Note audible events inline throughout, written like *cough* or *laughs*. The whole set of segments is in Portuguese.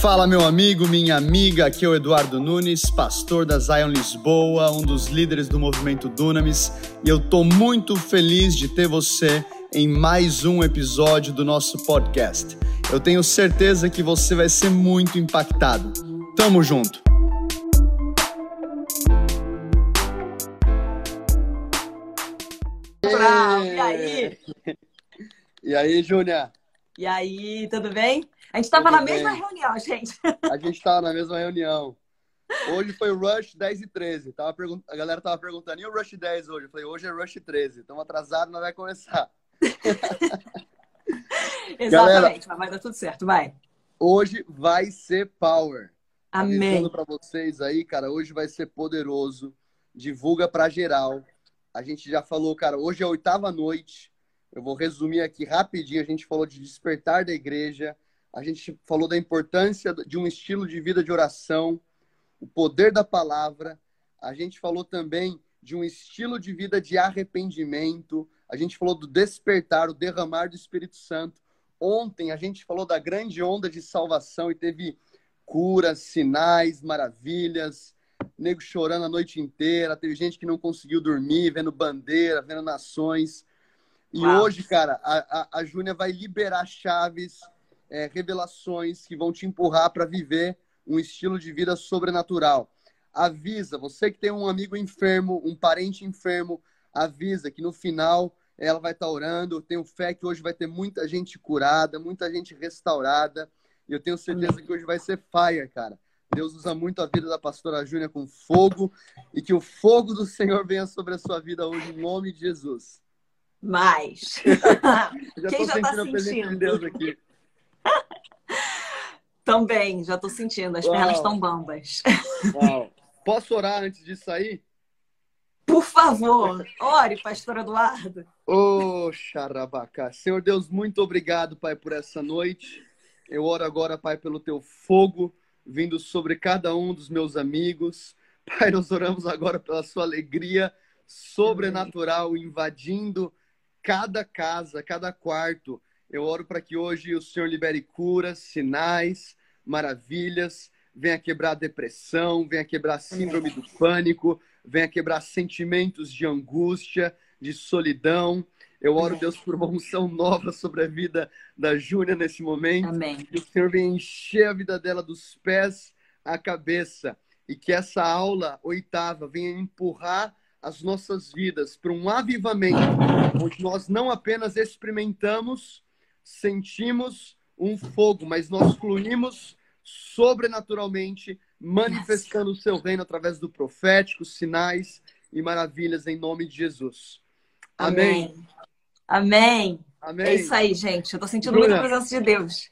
Fala, meu amigo, minha amiga. Aqui é o Eduardo Nunes, pastor da Zion Lisboa, um dos líderes do movimento Dunamis, e eu tô muito feliz de ter você em mais um episódio do nosso podcast. Eu tenho certeza que você vai ser muito impactado. Tamo junto. E aí? E aí, Júnia? E aí, tudo bem? A gente estava na mesma reunião, gente. A gente estava na mesma reunião. Hoje foi o Rush 10 e 13. Tava pergunt... A galera tava perguntando, e o Rush 10 hoje? Eu falei, hoje é Rush 13. Estamos atrasados, não vai começar. *laughs* Exatamente, galera, mas vai dar tudo certo, vai. Hoje vai ser power. Amém. Avisando para vocês aí, cara, hoje vai ser poderoso. Divulga para geral. A gente já falou, cara, hoje é a oitava noite. Eu vou resumir aqui rapidinho. A gente falou de despertar da igreja a gente falou da importância de um estilo de vida de oração, o poder da palavra, a gente falou também de um estilo de vida de arrependimento, a gente falou do despertar, o derramar do Espírito Santo. Ontem a gente falou da grande onda de salvação e teve curas, sinais, maravilhas, nego chorando a noite inteira, teve gente que não conseguiu dormir, vendo bandeira, vendo nações. E Uau. hoje, cara, a, a, a Júnia vai liberar chaves é, revelações que vão te empurrar para viver um estilo de vida sobrenatural. Avisa, você que tem um amigo enfermo, um parente enfermo, avisa que no final ela vai estar tá orando. Eu tenho fé que hoje vai ter muita gente curada, muita gente restaurada. E eu tenho certeza que hoje vai ser fire, cara. Deus usa muito a vida da pastora Júnia com fogo e que o fogo do Senhor venha sobre a sua vida hoje, em nome de Jesus. Mais. *laughs* *laughs* já Quem já está sentindo a presença de Deus aqui. *laughs* Também, já estou sentindo, as Uau. pernas estão bambas. Uau. Posso orar antes de sair? Por favor, ore, pastor Eduardo. Ô, oh, xarabacá. Senhor Deus, muito obrigado, Pai, por essa noite. Eu oro agora, Pai, pelo teu fogo vindo sobre cada um dos meus amigos. *laughs* Pai, nós oramos agora pela sua alegria sobrenatural invadindo cada casa, cada quarto, eu oro para que hoje o Senhor libere curas, sinais, maravilhas, venha quebrar depressão, venha quebrar síndrome do pânico, venha quebrar sentimentos de angústia, de solidão. Eu oro, Deus, por uma unção nova sobre a vida da Júnia nesse momento. Amém. Que o Senhor venha encher a vida dela dos pés à cabeça. E que essa aula oitava venha empurrar as nossas vidas para um avivamento, onde nós não apenas experimentamos sentimos um fogo, mas nós fluímos sobrenaturalmente, manifestando o seu reino através do profético, sinais e maravilhas em nome de Jesus. Amém. Amém. Amém. É isso aí, gente. Eu tô sentindo Júlia, muita presença de Deus.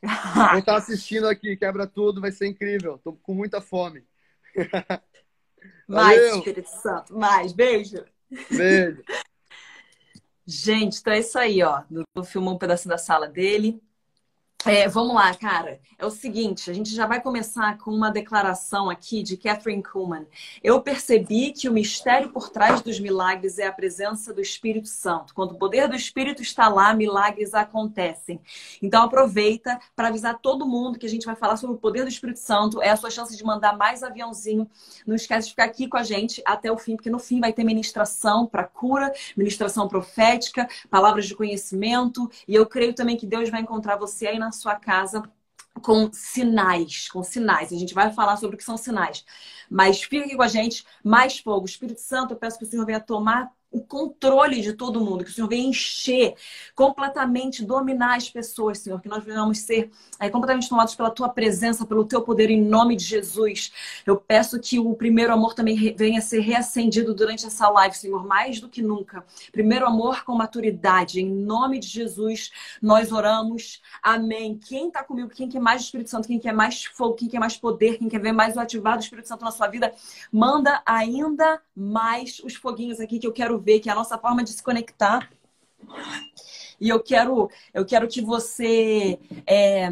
Vou estar assistindo aqui, quebra tudo, vai ser incrível. Tô com muita fome. *laughs* Mais, Valeu. Espírito Santo. Mais. Beijo. Beijo. *laughs* Gente, então é isso aí, ó. Eu filmou um pedacinho da sala dele. É, vamos lá, cara. É o seguinte, a gente já vai começar com uma declaração aqui de Catherine Kuhlman. Eu percebi que o mistério por trás dos milagres é a presença do Espírito Santo. Quando o poder do Espírito está lá, milagres acontecem. Então aproveita para avisar todo mundo que a gente vai falar sobre o poder do Espírito Santo. É a sua chance de mandar mais aviãozinho. Não esquece de ficar aqui com a gente até o fim, porque no fim vai ter ministração para cura, ministração profética, palavras de conhecimento. E eu creio também que Deus vai encontrar você aí na sua casa com sinais, com sinais. A gente vai falar sobre o que são sinais. Mas fica aqui com a gente, mais fogo. Espírito Santo, eu peço que o Senhor venha tomar o controle de todo mundo, que o Senhor venha encher completamente, dominar as pessoas, Senhor, que nós venhamos ser é, completamente tomados pela tua presença, pelo teu poder, em nome de Jesus. Eu peço que o primeiro amor também venha ser reacendido durante essa live, Senhor, mais do que nunca. Primeiro amor com maturidade, em nome de Jesus, nós oramos. Amém. Quem está comigo, quem quer mais Espírito Santo, quem quer mais fogo, quem quer mais poder, quem quer ver mais o ativado do Espírito Santo na sua vida, manda ainda mais os foguinhos aqui que eu quero que é a nossa forma de se conectar. E eu quero, eu quero que você. É,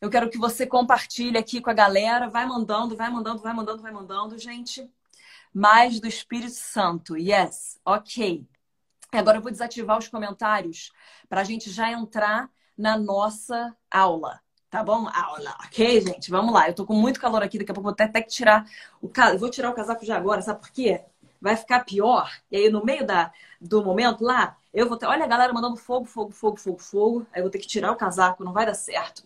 eu quero que você compartilhe aqui com a galera. Vai mandando, vai mandando, vai mandando, vai mandando, gente. Mais do Espírito Santo. Yes, ok. Agora eu vou desativar os comentários para a gente já entrar na nossa aula. Tá bom? Aula, ok, gente? Vamos lá. Eu tô com muito calor aqui, daqui a pouco vou até que tirar o casaco. Vou tirar o casaco já agora, sabe por quê? Vai ficar pior. E aí, no meio da, do momento lá, eu vou ter. Olha a galera mandando fogo, fogo, fogo, fogo, fogo. Aí eu vou ter que tirar o casaco, não vai dar certo.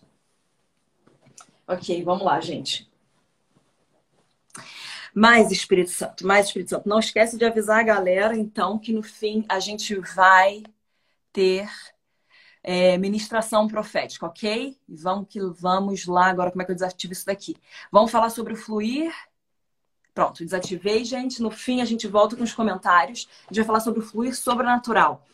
Ok, vamos lá, gente. Mais Espírito Santo, mais Espírito Santo. Não esquece de avisar a galera, então, que no fim a gente vai ter é, ministração profética, ok? Vamos que vamos lá agora. Como é que eu desativo isso daqui? Vamos falar sobre o fluir. Pronto, desativei, gente. No fim, a gente volta com os comentários. A gente vai falar sobre o fluir sobrenatural.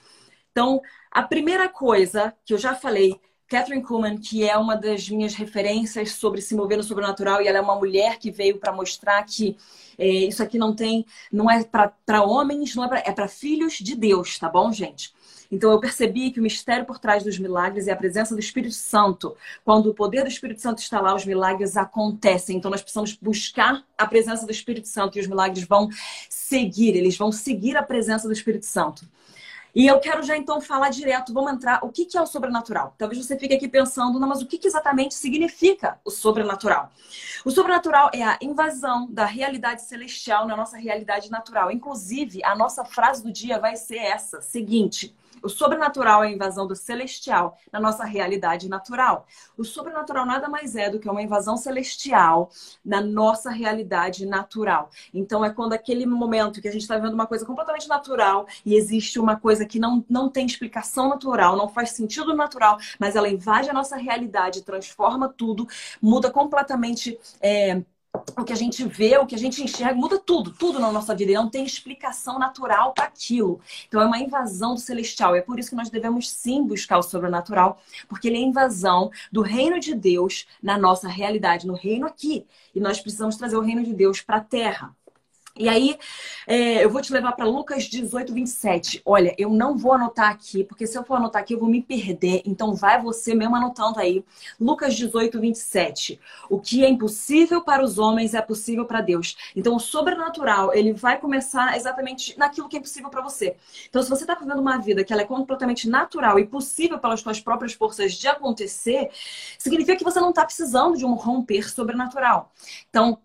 Então, a primeira coisa que eu já falei Catherine Kuhlman, que é uma das minhas referências sobre se mover no sobrenatural, e ela é uma mulher que veio para mostrar que é, isso aqui não tem, não é para homens, não é para é filhos de Deus, tá bom, gente? Então eu percebi que o mistério por trás dos milagres é a presença do Espírito Santo. Quando o poder do Espírito Santo está lá, os milagres acontecem. Então nós precisamos buscar a presença do Espírito Santo e os milagres vão seguir, eles vão seguir a presença do Espírito Santo. E eu quero já então falar direto, vamos entrar, o que, é o sobrenatural? Talvez você fique aqui pensando, não, mas o que exatamente significa o sobrenatural? O sobrenatural é a invasão da realidade celestial na nossa realidade natural. Inclusive, a nossa frase do dia vai ser essa, seguinte: o sobrenatural é a invasão do celestial na nossa realidade natural. O sobrenatural nada mais é do que uma invasão celestial na nossa realidade natural. Então, é quando aquele momento que a gente está vendo uma coisa completamente natural e existe uma coisa que não, não tem explicação natural, não faz sentido natural, mas ela invade a nossa realidade, transforma tudo, muda completamente. É, o que a gente vê, o que a gente enxerga, muda tudo, tudo na nossa vida. E não tem explicação natural para aquilo. Então é uma invasão do celestial. É por isso que nós devemos sim buscar o sobrenatural, porque ele é invasão do reino de Deus na nossa realidade, no reino aqui. E nós precisamos trazer o reino de Deus para a terra. E aí, é, eu vou te levar para Lucas 18, 27. Olha, eu não vou anotar aqui, porque se eu for anotar aqui, eu vou me perder. Então, vai você mesmo anotando aí. Lucas 18, 27. O que é impossível para os homens é possível para Deus. Então, o sobrenatural, ele vai começar exatamente naquilo que é impossível para você. Então, se você está vivendo uma vida que ela é completamente natural e possível pelas suas próprias forças de acontecer, significa que você não está precisando de um romper sobrenatural. Então,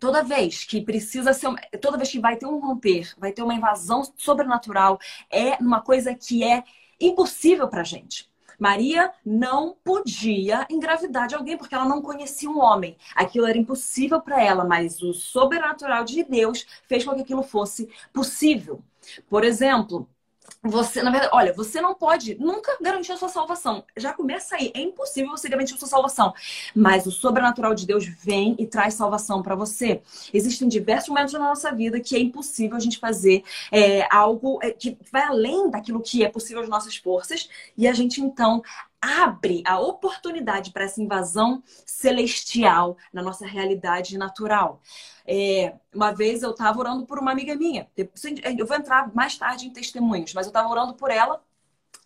toda vez que precisa ser, toda vez que vai ter um romper, vai ter uma invasão sobrenatural, é uma coisa que é impossível para gente. Maria não podia engravidar de alguém porque ela não conhecia um homem. Aquilo era impossível para ela, mas o sobrenatural de Deus fez com que aquilo fosse possível. Por exemplo, você, na verdade, olha, você não pode nunca garantir a sua salvação. Já começa aí. É impossível você garantir a sua salvação. Mas o sobrenatural de Deus vem e traz salvação para você. Existem diversos momentos na nossa vida que é impossível a gente fazer é, algo é, que vai além daquilo que é possível as nossas forças. E a gente, então, abre a oportunidade para essa invasão celestial na nossa realidade natural. É, uma vez eu estava orando por uma amiga minha. Eu vou entrar mais tarde em testemunhos, mas eu estava orando por ela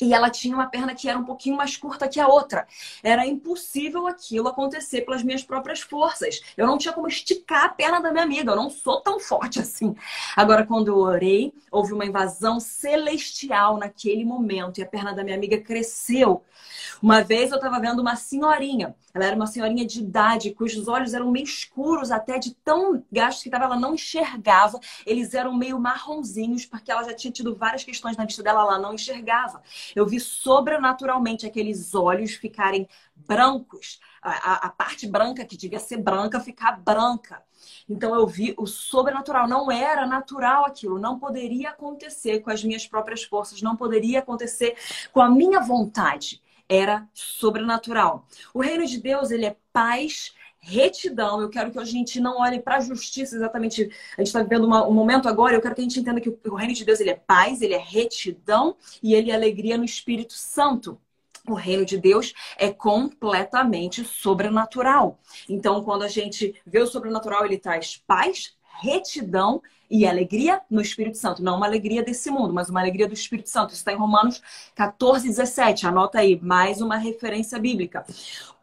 e ela tinha uma perna que era um pouquinho mais curta que a outra. Era impossível aquilo acontecer pelas minhas próprias forças. Eu não tinha como esticar a perna da minha amiga. Eu não sou tão forte assim. Agora, quando eu orei, houve uma invasão celestial naquele momento e a perna da minha amiga cresceu. Uma vez eu estava vendo uma senhorinha. Ela era uma senhorinha de idade, cujos olhos eram meio escuros, até de tão gastos que tava, ela não enxergava. Eles eram meio marronzinhos, porque ela já tinha tido várias questões na vista dela, ela não enxergava. Eu vi sobrenaturalmente aqueles olhos ficarem brancos, a, a, parte branca que devia ser branca ficar branca. Então eu vi o sobrenatural, não era natural aquilo, não poderia acontecer com as minhas próprias forças, não poderia acontecer com a minha vontade. Era sobrenatural. O reino de Deus, ele é paz, retidão. Eu quero que a gente não olhe para a justiça exatamente. A gente está vivendo uma, um momento agora. Eu quero que a gente entenda que o reino de Deus ele é paz, ele é retidão e ele é alegria no Espírito Santo. O reino de Deus é completamente sobrenatural. Então, quando a gente vê o sobrenatural, ele traz paz, retidão e alegria no Espírito Santo. Não uma alegria desse mundo, mas uma alegria do Espírito Santo. Isso está em Romanos 14, 17. Anota aí, mais uma referência bíblica.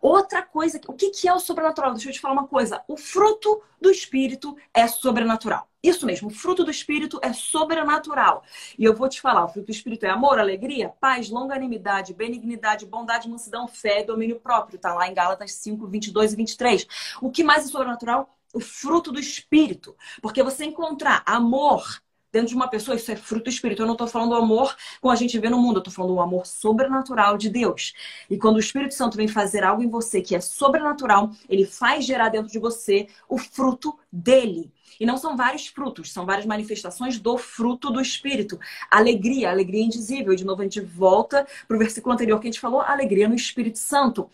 Outra coisa, o que é o sobrenatural? Deixa eu te falar uma coisa. O fruto do Espírito é sobrenatural. Isso mesmo, o fruto do Espírito é sobrenatural. E eu vou te falar: o fruto do Espírito é amor, alegria, paz, longanimidade, benignidade, bondade, mansidão, fé, domínio próprio. Está lá em Gálatas 5, 22 e 23. O que mais é sobrenatural? O fruto do Espírito. Porque você encontrar amor, dentro de uma pessoa, isso é fruto do Espírito. Eu não estou falando do amor como a gente vê no mundo, eu estou falando do amor sobrenatural de Deus. E quando o Espírito Santo vem fazer algo em você que é sobrenatural, ele faz gerar dentro de você o fruto dele. E não são vários frutos, são várias manifestações do fruto do Espírito. Alegria, alegria indizível. De novo, a gente volta para o versículo anterior que a gente falou, alegria no Espírito Santo.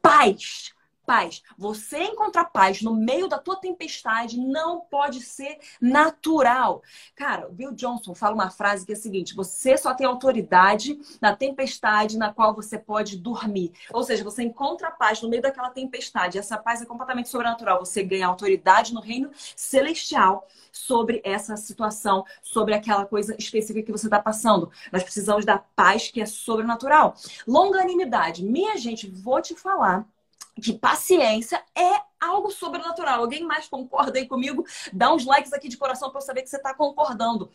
Paz, paz. Você encontrar paz no meio da tua tempestade não pode ser natural. Cara, o Bill Johnson fala uma frase que é a seguinte: você só tem autoridade na tempestade na qual você pode dormir. Ou seja, você encontra paz no meio daquela tempestade. Essa paz é completamente sobrenatural. Você ganha autoridade no reino celestial sobre essa situação, sobre aquela coisa específica que você está passando. Nós precisamos da paz que é sobrenatural. Longanimidade. Minha gente, vou te falar que paciência é algo sobrenatural. Alguém mais concorda aí comigo? Dá uns likes aqui de coração para eu saber que você está concordando.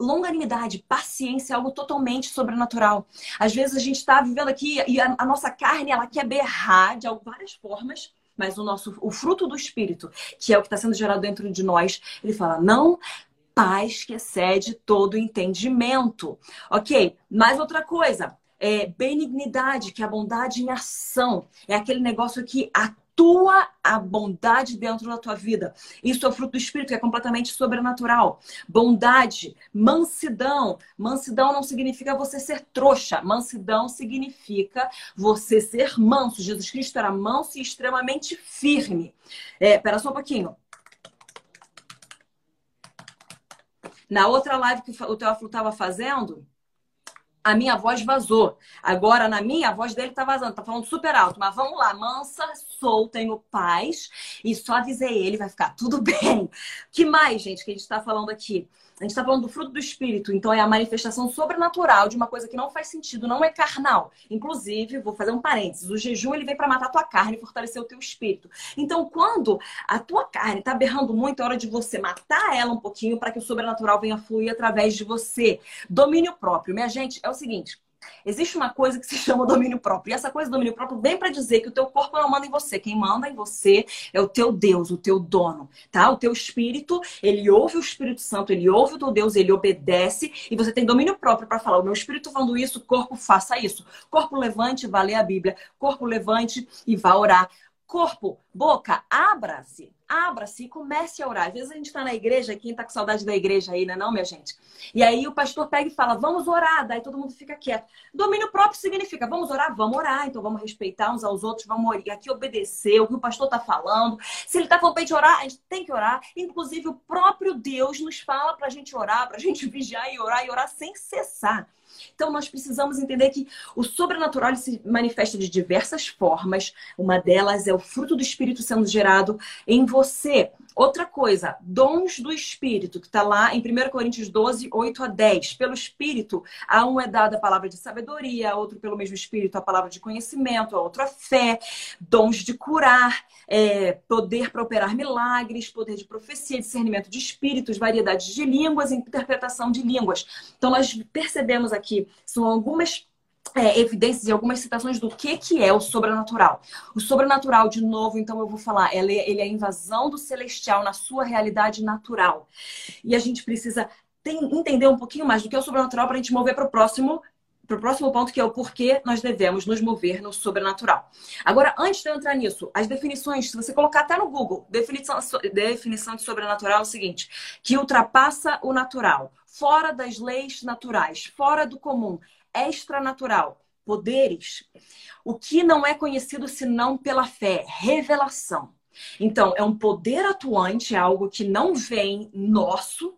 Longanimidade, paciência é algo totalmente sobrenatural. Às vezes a gente está vivendo aqui e a, a, nossa carne ela quer berrar de várias formas, mas o nosso o fruto do espírito, que é o que está sendo gerado dentro de nós, ele fala: não paz que excede todo entendimento. Ok? Mais outra coisa, é, benignidade, que é a bondade em ação. É aquele negócio que atua a bondade dentro da tua vida. Isso é fruto do Espírito, que é completamente sobrenatural. Bondade, mansidão. Mansidão não significa você ser trouxa. Mansidão significa você ser manso. Jesus Cristo era manso e extremamente firme. É, só um pouquinho. Na outra live que o Teófilo estava fazendo, a minha voz vazou. Agora, na minha, a voz dele tá vazando, tá falando super alto. Mas vamos lá, mansa, sou, tenho paz. E só avisei ele, vai ficar tudo *laughs* bem. que mais, gente, que a gente tá falando aqui? A gente está falando do fruto do Espírito, então é a manifestação sobrenatural de uma coisa que não faz sentido, não é carnal. Inclusive, vou fazer um parênteses: o jejum ele vem para matar a tua carne e fortalecer o teu espírito. Então, quando a tua carne está berrando muito, é hora de você matar ela um pouquinho para que o sobrenatural venha fluir através de você. Domínio próprio. Minha gente, é o seguinte. Existe uma coisa que se chama *laughs* domínio próprio. E essa coisa domínio próprio vem para dizer que o teu corpo não manda em você. Quem manda em você é o teu Deus, o teu dono, tá? O teu espírito, ele ouve o Espírito Santo, ele ouve o teu Deus, ele obedece e você tem domínio próprio para falar: "O meu espírito falando isso, corpo faça isso". Corpo levante, vá ler a Bíblia. Corpo levante e vá orar. Corpo, boca, abra-se abra-se e comece a orar. Às vezes a gente está na igreja, quem está com saudade da igreja aí, né, não, minha gente? E aí o pastor pega e fala, vamos orar, daí todo mundo fica quieto. Domínio próprio significa, vamos orar, vamos orar, então vamos respeitar uns aos outros, vamos aqui obedecer o que o pastor está falando. Se ele está falando para gente orar, a gente tem que orar. Inclusive o próprio Deus nos fala para a gente orar, para a gente *laughs* vigiar e orar e orar sem cessar. Então, nós precisamos entender que o sobrenatural se manifesta de diversas formas. Uma delas é o fruto do Espírito sendo gerado em você. Outra coisa, dons do Espírito, que está lá em 1 Coríntios 12, 8 a 10. Pelo Espírito, a um é dada a palavra de sabedoria, a outro, pelo mesmo Espírito, a palavra de conhecimento, a outro a fé, dons de curar, é, poder para operar milagres, poder de profecia, discernimento de espíritos, variedade de línguas interpretação de línguas. Então, nós percebemos aqui, são algumas é, evidências e algumas citações do que, que é o sobrenatural. O sobrenatural, de novo, então eu vou falar, ele, ele é a invasão do celestial na sua realidade natural. E a gente precisa tem, entender um pouquinho mais do que é o sobrenatural para a gente mover para o próximo para o próximo ponto, que é o porquê nós devemos nos mover no sobrenatural. Agora, antes de eu entrar nisso, as definições, se você colocar até no Google, definição, definição de sobrenatural é o seguinte: que ultrapassa o natural, fora das leis naturais, fora do comum, extranatural, poderes, o que não é conhecido senão pela fé, revelação. Então, é um poder atuante, é algo que não vem nosso.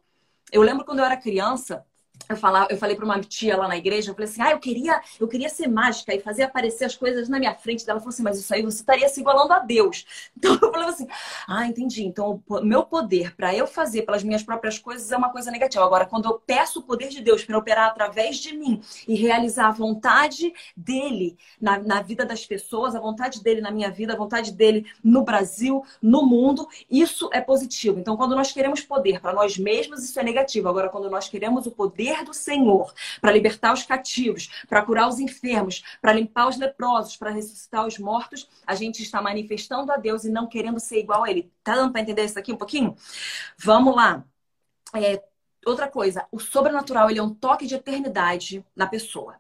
Eu lembro quando eu era criança, eu, falava, eu falei para uma tia lá na igreja, eu falei assim, ah, eu queria, eu queria ser mágica e fazer aparecer as coisas na minha frente. Ela falou assim, mas isso aí você estaria se igualando a Deus. *laughs* Então eu falei assim, ah, entendi. Então o meu poder para eu fazer pelas minhas próprias coisas é uma coisa negativa. Agora, quando eu peço o poder de Deus para operar através de mim e realizar a vontade dele na, na vida das pessoas, a vontade dele na minha vida, a vontade dele no Brasil, no mundo, isso é positivo. Então, quando nós queremos poder para nós mesmos, isso é negativo. Agora, quando nós queremos o poder do Senhor, para libertar os cativos, para curar os enfermos, para limpar os leprosos, para ressuscitar os mortos, a gente está manifestando a Deus e não querendo ser igual a Ele. Tá dando para entender isso aqui um pouquinho? Vamos lá. É, Outra coisa, o sobrenatural ele é um toque de eternidade na pessoa.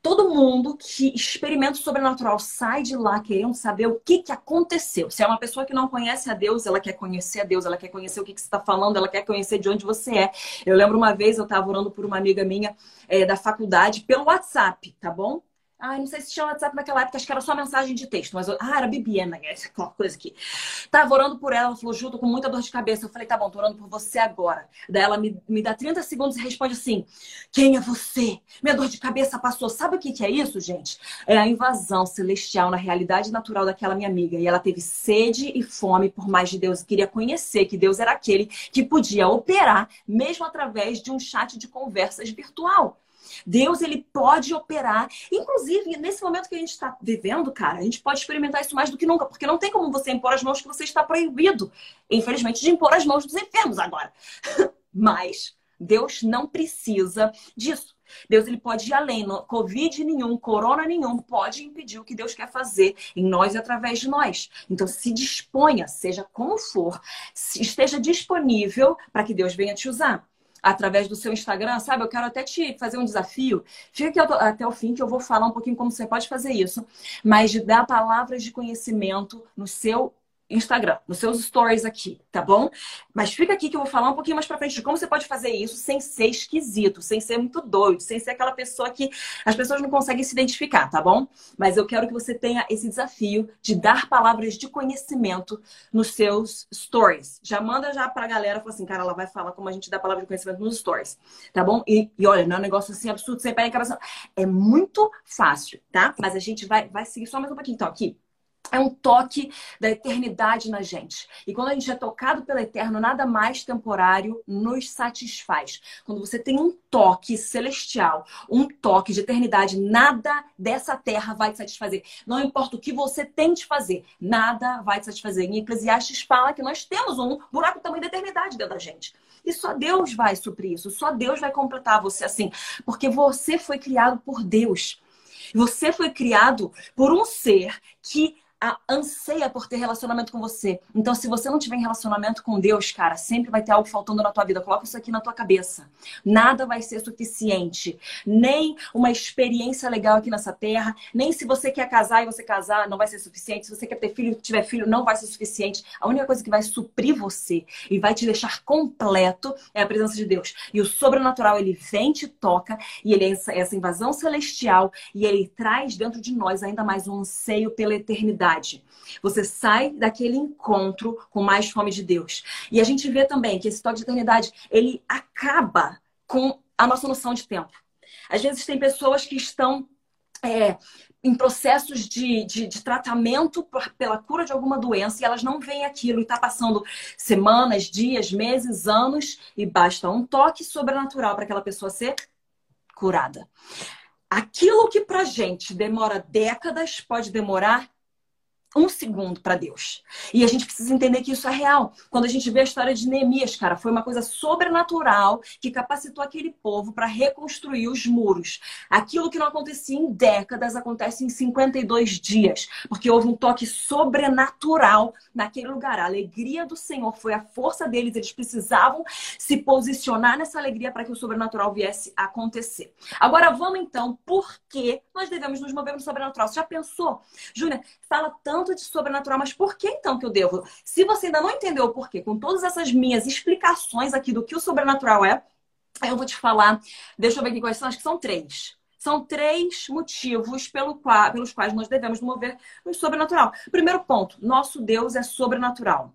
Todo mundo que experimenta o sobrenatural sai de lá querendo saber o que, que aconteceu. Se é uma pessoa que não conhece a Deus, ela quer conhecer a Deus, ela quer conhecer o que, que você está falando, ela quer conhecer de onde você é. Eu lembro uma vez, eu estava orando por uma amiga minha é, da faculdade pelo WhatsApp, tá bom? Ai, não sei se tinha WhatsApp naquela época, acho que era só mensagem de texto, mas eu... ah, era Bibiana, *laughs* aquela coisa aqui. Tava orando por ela, ela falou, Ju, tô com muita dor de cabeça. Eu falei, tá bom, tô orando por você agora. Daí ela me, me dá 30 segundos e responde assim: Quem é você? Minha dor de cabeça passou. Sabe o que, que é isso, gente? É a invasão celestial na realidade natural daquela minha amiga. E ela teve sede e fome por mais de Deus. Queria conhecer que Deus era aquele que podia operar, mesmo através de um chat de conversas virtual. Deus, ele pode operar. Inclusive, nesse momento que a gente está vivendo, cara, a gente pode experimentar isso mais do que nunca, porque não tem como você impor as mãos que você está proibido, infelizmente, de impor as mãos dos enfermos agora. *laughs* Mas Deus não precisa disso. Deus ele pode ir além. Covid nenhum, corona nenhum pode impedir o que Deus quer fazer em nós e através de nós. Então se disponha, seja como for, esteja disponível para que Deus venha te usar através do seu Instagram, sabe? Eu quero até te fazer um desafio. Fica aqui até o fim que eu vou falar um pouquinho como você pode fazer isso, mas de dar palavras de conhecimento no seu Instagram, nos seus stories aqui, tá bom? Mas fica aqui que eu vou falar um pouquinho mais pra frente de como você pode fazer isso sem ser esquisito, sem ser muito doido, sem ser aquela pessoa que as pessoas não conseguem se identificar, tá bom? Mas eu quero que você tenha esse desafio de dar palavras de conhecimento nos seus stories. Já manda já pra galera, fala assim, cara, ela vai falar como a gente dá palavra de conhecimento nos stories, tá bom? E, e olha, não é um negócio assim absurdo, sem pé em cabeça. É muito fácil, tá? Mas a gente vai, vai seguir só mais um pouquinho. Então, aqui, é um toque da eternidade na gente. E quando a gente é tocado pelo eterno, nada mais temporário nos satisfaz. Quando você tem um toque celestial, um toque de eternidade, nada dessa terra vai te satisfazer. Não importa o que você tente fazer, nada vai te satisfazer. Em Eclesiastes fala que nós temos um buraco também da eternidade dentro da gente. E só Deus vai suprir isso, só Deus vai completar você assim, porque você foi criado por Deus. Você foi criado por um ser que anseia por ter relacionamento com você. Então, se você não tiver relacionamento com Deus, cara, sempre vai ter algo faltando na tua vida. Coloca isso aqui na tua cabeça. Nada vai ser suficiente. Nem uma experiência legal aqui nessa terra, nem se você quer casar e você casar, não vai ser suficiente. Se você quer ter filho e tiver filho, não vai ser suficiente. A única coisa que vai suprir você e vai te deixar completo é a presença de Deus. E o sobrenatural, ele vem, te toca, e ele é essa invasão celestial, e ele traz dentro de nós ainda mais um anseio pela eternidade eternidade. Você sai daquele encontro com mais fome de Deus. E a gente vê também que esse toque de eternidade, ele acaba com a nossa noção de tempo. Às vezes tem pessoas que estão é, em processos de, de, de, tratamento pela cura de alguma doença e elas não veem aquilo e está passando semanas, dias, meses, anos e basta um toque sobrenatural para aquela pessoa ser curada. Aquilo que para gente demora décadas pode demorar um segundo para Deus. E a gente precisa entender que isso é real. Quando a gente vê a história de Neemias, cara, foi uma coisa sobrenatural que capacitou aquele povo para reconstruir os muros. Aquilo que não acontecia em décadas acontece em 52 dias, porque houve um toque sobrenatural naquele lugar. A alegria do Senhor foi a força deles, eles precisavam se posicionar nessa alegria para que o sobrenatural viesse a acontecer. Agora vamos então, por que nós devemos nos mover no sobrenatural? Você já pensou? Júnior, fala tanto tanto de sobrenatural, mas por que então que eu devo? Se você ainda não entendeu o porquê, com todas essas minhas explicações aqui do que o sobrenatural é, eu vou te falar. Deixa eu ver aqui quais são, acho que são três. São três motivos pelo qual, pelos quais nós devemos mover no sobrenatural. Primeiro ponto: nosso Deus é sobrenatural.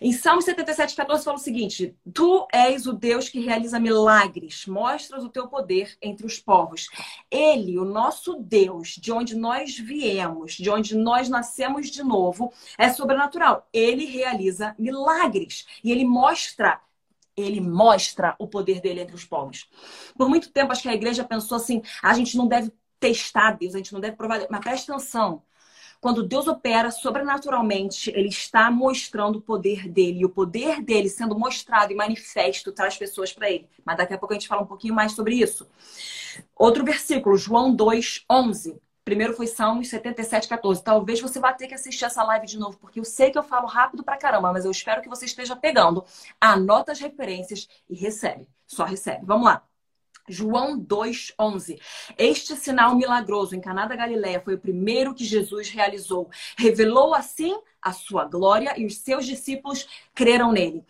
Em Salmo 77, 14, fala o seguinte: Tu és o Deus que realiza milagres, mostras o teu poder entre os povos. Ele, o nosso Deus, de onde nós viemos, de onde nós nascemos de novo, é sobrenatural. Ele realiza milagres e ele mostra ele mostra o poder dele entre os povos. Por muito tempo, acho que a igreja pensou assim: a gente não deve testar Deus, a gente não deve provar. Mas preste atenção. Quando Deus opera sobrenaturalmente, ele está mostrando o poder dele. E o poder dele sendo mostrado e manifesto traz pessoas para ele. Mas daqui a pouco a gente fala um pouquinho mais sobre isso. Outro versículo, João 2, 11. Primeiro foi Salmos 77, 14. Talvez você vá ter que assistir essa live de novo, porque eu sei que eu falo rápido pra caramba, mas eu espero que você esteja pegando. Anota as referências e recebe. Só recebe. Vamos lá. João 2:11. Este sinal milagroso em Caná da Galileia foi o primeiro que Jesus realizou. Revelou assim a sua glória e os seus discípulos creram nele.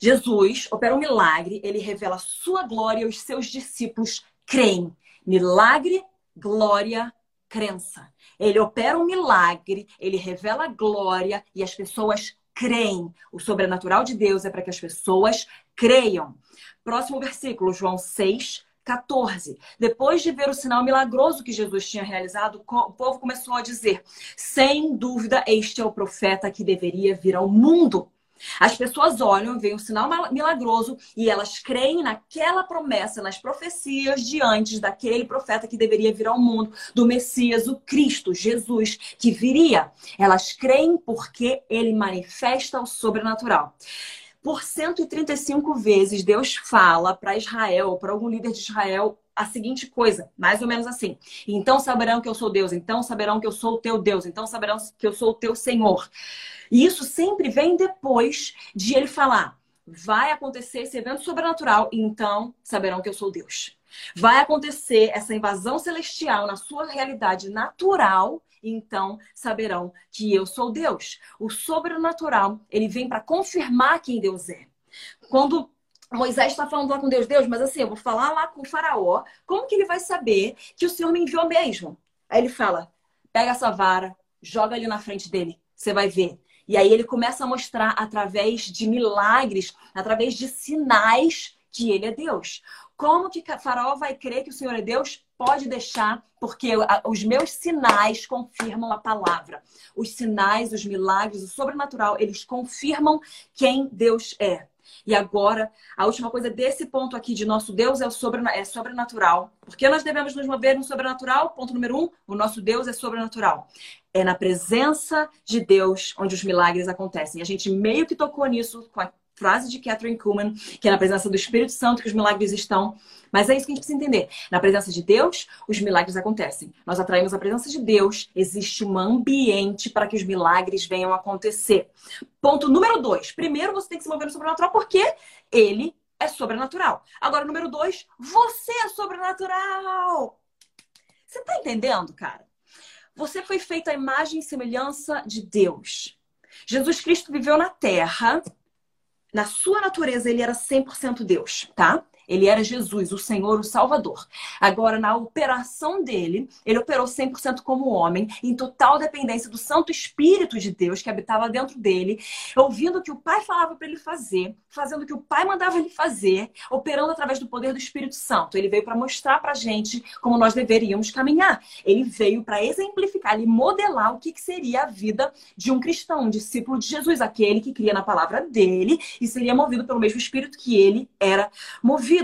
Jesus opera um milagre, ele revela a sua glória e os seus discípulos creem. Milagre, glória, crença. Ele opera um milagre, ele revela a glória e as pessoas creem. O sobrenatural de Deus é para que as pessoas creiam. Próximo versículo, João 6, 14. Depois de ver o sinal milagroso que Jesus tinha realizado, o povo começou a dizer: sem dúvida, este é o profeta que deveria vir ao mundo. As pessoas olham, veem o sinal milagroso e elas creem naquela promessa, nas profecias de antes daquele profeta que deveria vir ao mundo, do Messias, o Cristo, Jesus, que viria. Elas creem porque ele manifesta o sobrenatural. Por 135 vezes, Deus fala para Israel, para algum líder de Israel, a seguinte coisa, mais ou menos assim. Então saberão que eu sou Deus, então saberão que eu sou o teu Deus, então saberão que eu sou o teu Senhor. E isso sempre vem depois de ele falar: vai acontecer esse evento sobrenatural, então saberão que eu sou Deus. Vai acontecer essa invasão celestial na sua realidade natural, então saberão que eu sou Deus. O sobrenatural, ele vem para confirmar quem Deus é. Quando Moisés está falando lá com Deus, Deus, mas assim, eu vou falar lá com o faraó, como que ele vai saber que o Senhor me enviou mesmo? Aí ele fala, pega essa vara, joga ali na frente dele, você vai ver. E aí ele começa a mostrar através de milagres, através de sinais que ele é Deus. Como que Faraó vai crer que o Senhor é Deus? Pode deixar, porque os meus sinais confirmam a palavra. Os sinais, os milagres, o sobrenatural, eles confirmam quem Deus é. E agora, a última coisa desse ponto aqui de nosso Deus é, o é sobrenatural. Porque nós devemos nos mover no sobrenatural? Ponto número um, o nosso Deus é sobrenatural. É na presença de Deus onde os milagres acontecem. A gente meio que tocou nisso com a frase de Catherine Kuhlman, que é na presença do Espírito Santo que os milagres estão. Mas é isso que a gente precisa entender. Na presença de Deus, os milagres acontecem. Nós atraímos a presença de Deus, existe um ambiente para que os milagres venham a acontecer. Ponto número dois. Primeiro, você tem que se mover no sobrenatural porque ele é sobrenatural. Agora, número dois, você é sobrenatural. Você tá entendendo, cara? Você foi feito à imagem e semelhança de Deus. Jesus Cristo viveu na terra na sua natureza, ele era 100% Deus, tá? Ele era Jesus, o Senhor, o Salvador. Agora, na operação dele, ele operou 100% como homem, em total dependência do Santo Espírito de Deus que habitava dentro dele, ouvindo o que o Pai falava para ele fazer, fazendo o que o Pai mandava ele fazer, operando através do poder do Espírito Santo. Ele veio para mostrar para gente como nós deveríamos caminhar. Ele veio para exemplificar e modelar o que, que seria a vida de um cristão, um discípulo de Jesus, aquele que cria na palavra dele e seria movido pelo mesmo Espírito que ele era movido.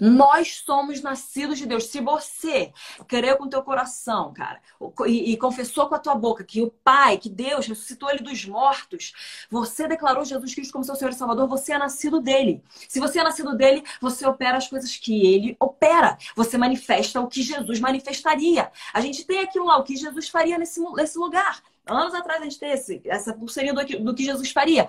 Nós somos nascidos de Deus. Se você creu com teu coração, cara, e, e, confessou com a tua boca que o Pai, que Deus ressuscitou ele dos mortos, você declarou Jesus Cristo como seu Senhor e Salvador, você é nascido dele. Se você é nascido dele, você opera as coisas que ele opera. Você manifesta o que Jesus manifestaria. A gente tem aquilo lá, o que Jesus faria nesse, nesse lugar. Anos atrás a gente tem esse, essa pulseirinha do, do que Jesus faria.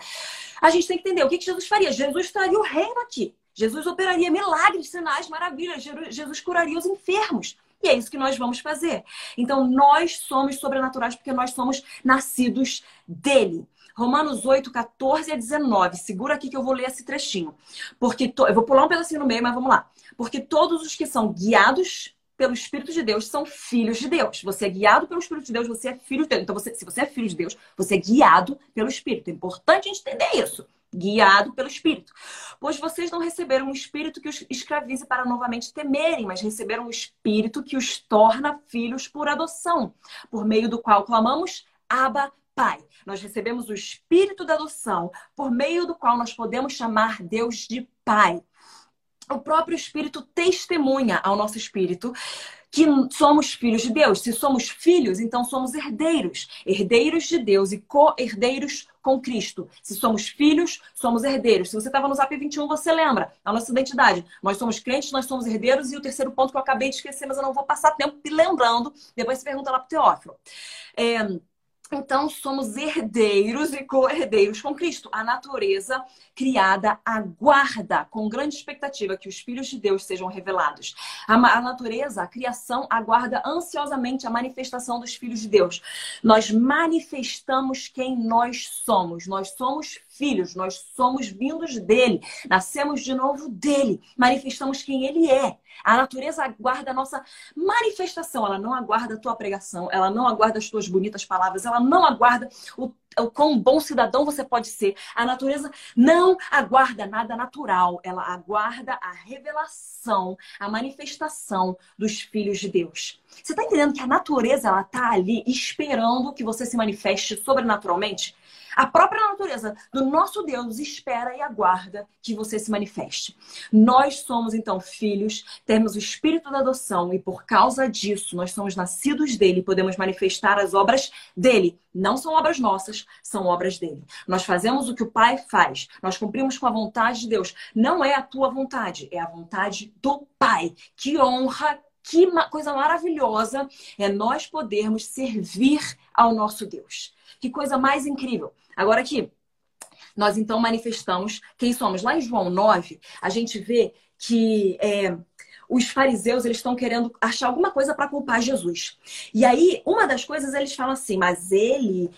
A gente tem que entender o que, que Jesus faria. Jesus traria o reino aqui. Jesus operaria milagres, sinais, maravilhas. Jesus curaria os enfermos. E é isso que nós vamos fazer. Então, nós somos sobrenaturais porque nós somos nascidos dele. Romanos 8, 14 a 19. Segura aqui que eu vou ler esse trechinho. Porque to... Eu vou pular um pedacinho no meio, mas vamos lá. Porque todos os que são guiados pelo Espírito de Deus são filhos de Deus. Você é guiado pelo Espírito de Deus, você é filho de Deus. Então, você, se você é filho de Deus, você é guiado pelo Espírito. É importante entender isso. Guiado pelo Espírito. Pois vocês não receberam um Espírito que os escravize para novamente temerem, mas receberam um Espírito que os torna filhos por adoção, por meio do qual clamamos Abba, Pai. Nós recebemos o Espírito da adoção, por meio do qual nós podemos chamar Deus de Pai o próprio Espírito testemunha ao nosso espírito que somos filhos de Deus. Se somos filhos, então somos herdeiros, herdeiros de Deus e co-herdeiros com Cristo. Se somos filhos, somos herdeiros. Se você estava no Zap 21, você lembra a nossa identidade. Nós somos crentes, nós somos herdeiros. E o terceiro ponto que eu acabei de esquecer, mas eu não vou passar tempo lembrando. Depois você pergunta lá para o Teófilo. É, então, somos herdeiros e co-herdeiros com Cristo. A natureza criada aguarda com grande expectativa que os filhos de Deus sejam revelados. A, natureza, a criação, aguarda ansiosamente a manifestação dos filhos de Deus. Nós manifestamos quem nós somos. Nós somos filhos, nós somos vindos dele, nascemos de novo dele, manifestamos quem ele é. A natureza aguarda a nossa manifestação, ela não aguarda a tua pregação, ela não aguarda as tuas bonitas palavras, ela não aguarda o, o quão bom cidadão você pode ser. A natureza não aguarda nada natural, ela aguarda a revelação, a manifestação dos filhos de Deus. Você está entendendo que a natureza ela está ali esperando que você se manifeste sobrenaturalmente? A própria natureza do nosso Deus espera e aguarda que você se manifeste. Nós somos, então, filhos, temos o espírito da adoção e, por causa disso, nós somos nascidos dele e podemos manifestar as obras dele. Não são obras nossas, são obras dele. Nós fazemos o que o Pai faz, nós cumprimos com a vontade de Deus. Não é a tua vontade, é a vontade do Pai. Que honra, que coisa maravilhosa é nós podermos servir ao nosso Deus. Que coisa mais incrível. Agora aqui, nós então manifestamos quem somos. Lá em João 9, a gente vê que é, os fariseus eles estão querendo achar alguma coisa para culpar Jesus. E aí, uma das coisas eles falam assim, mas ele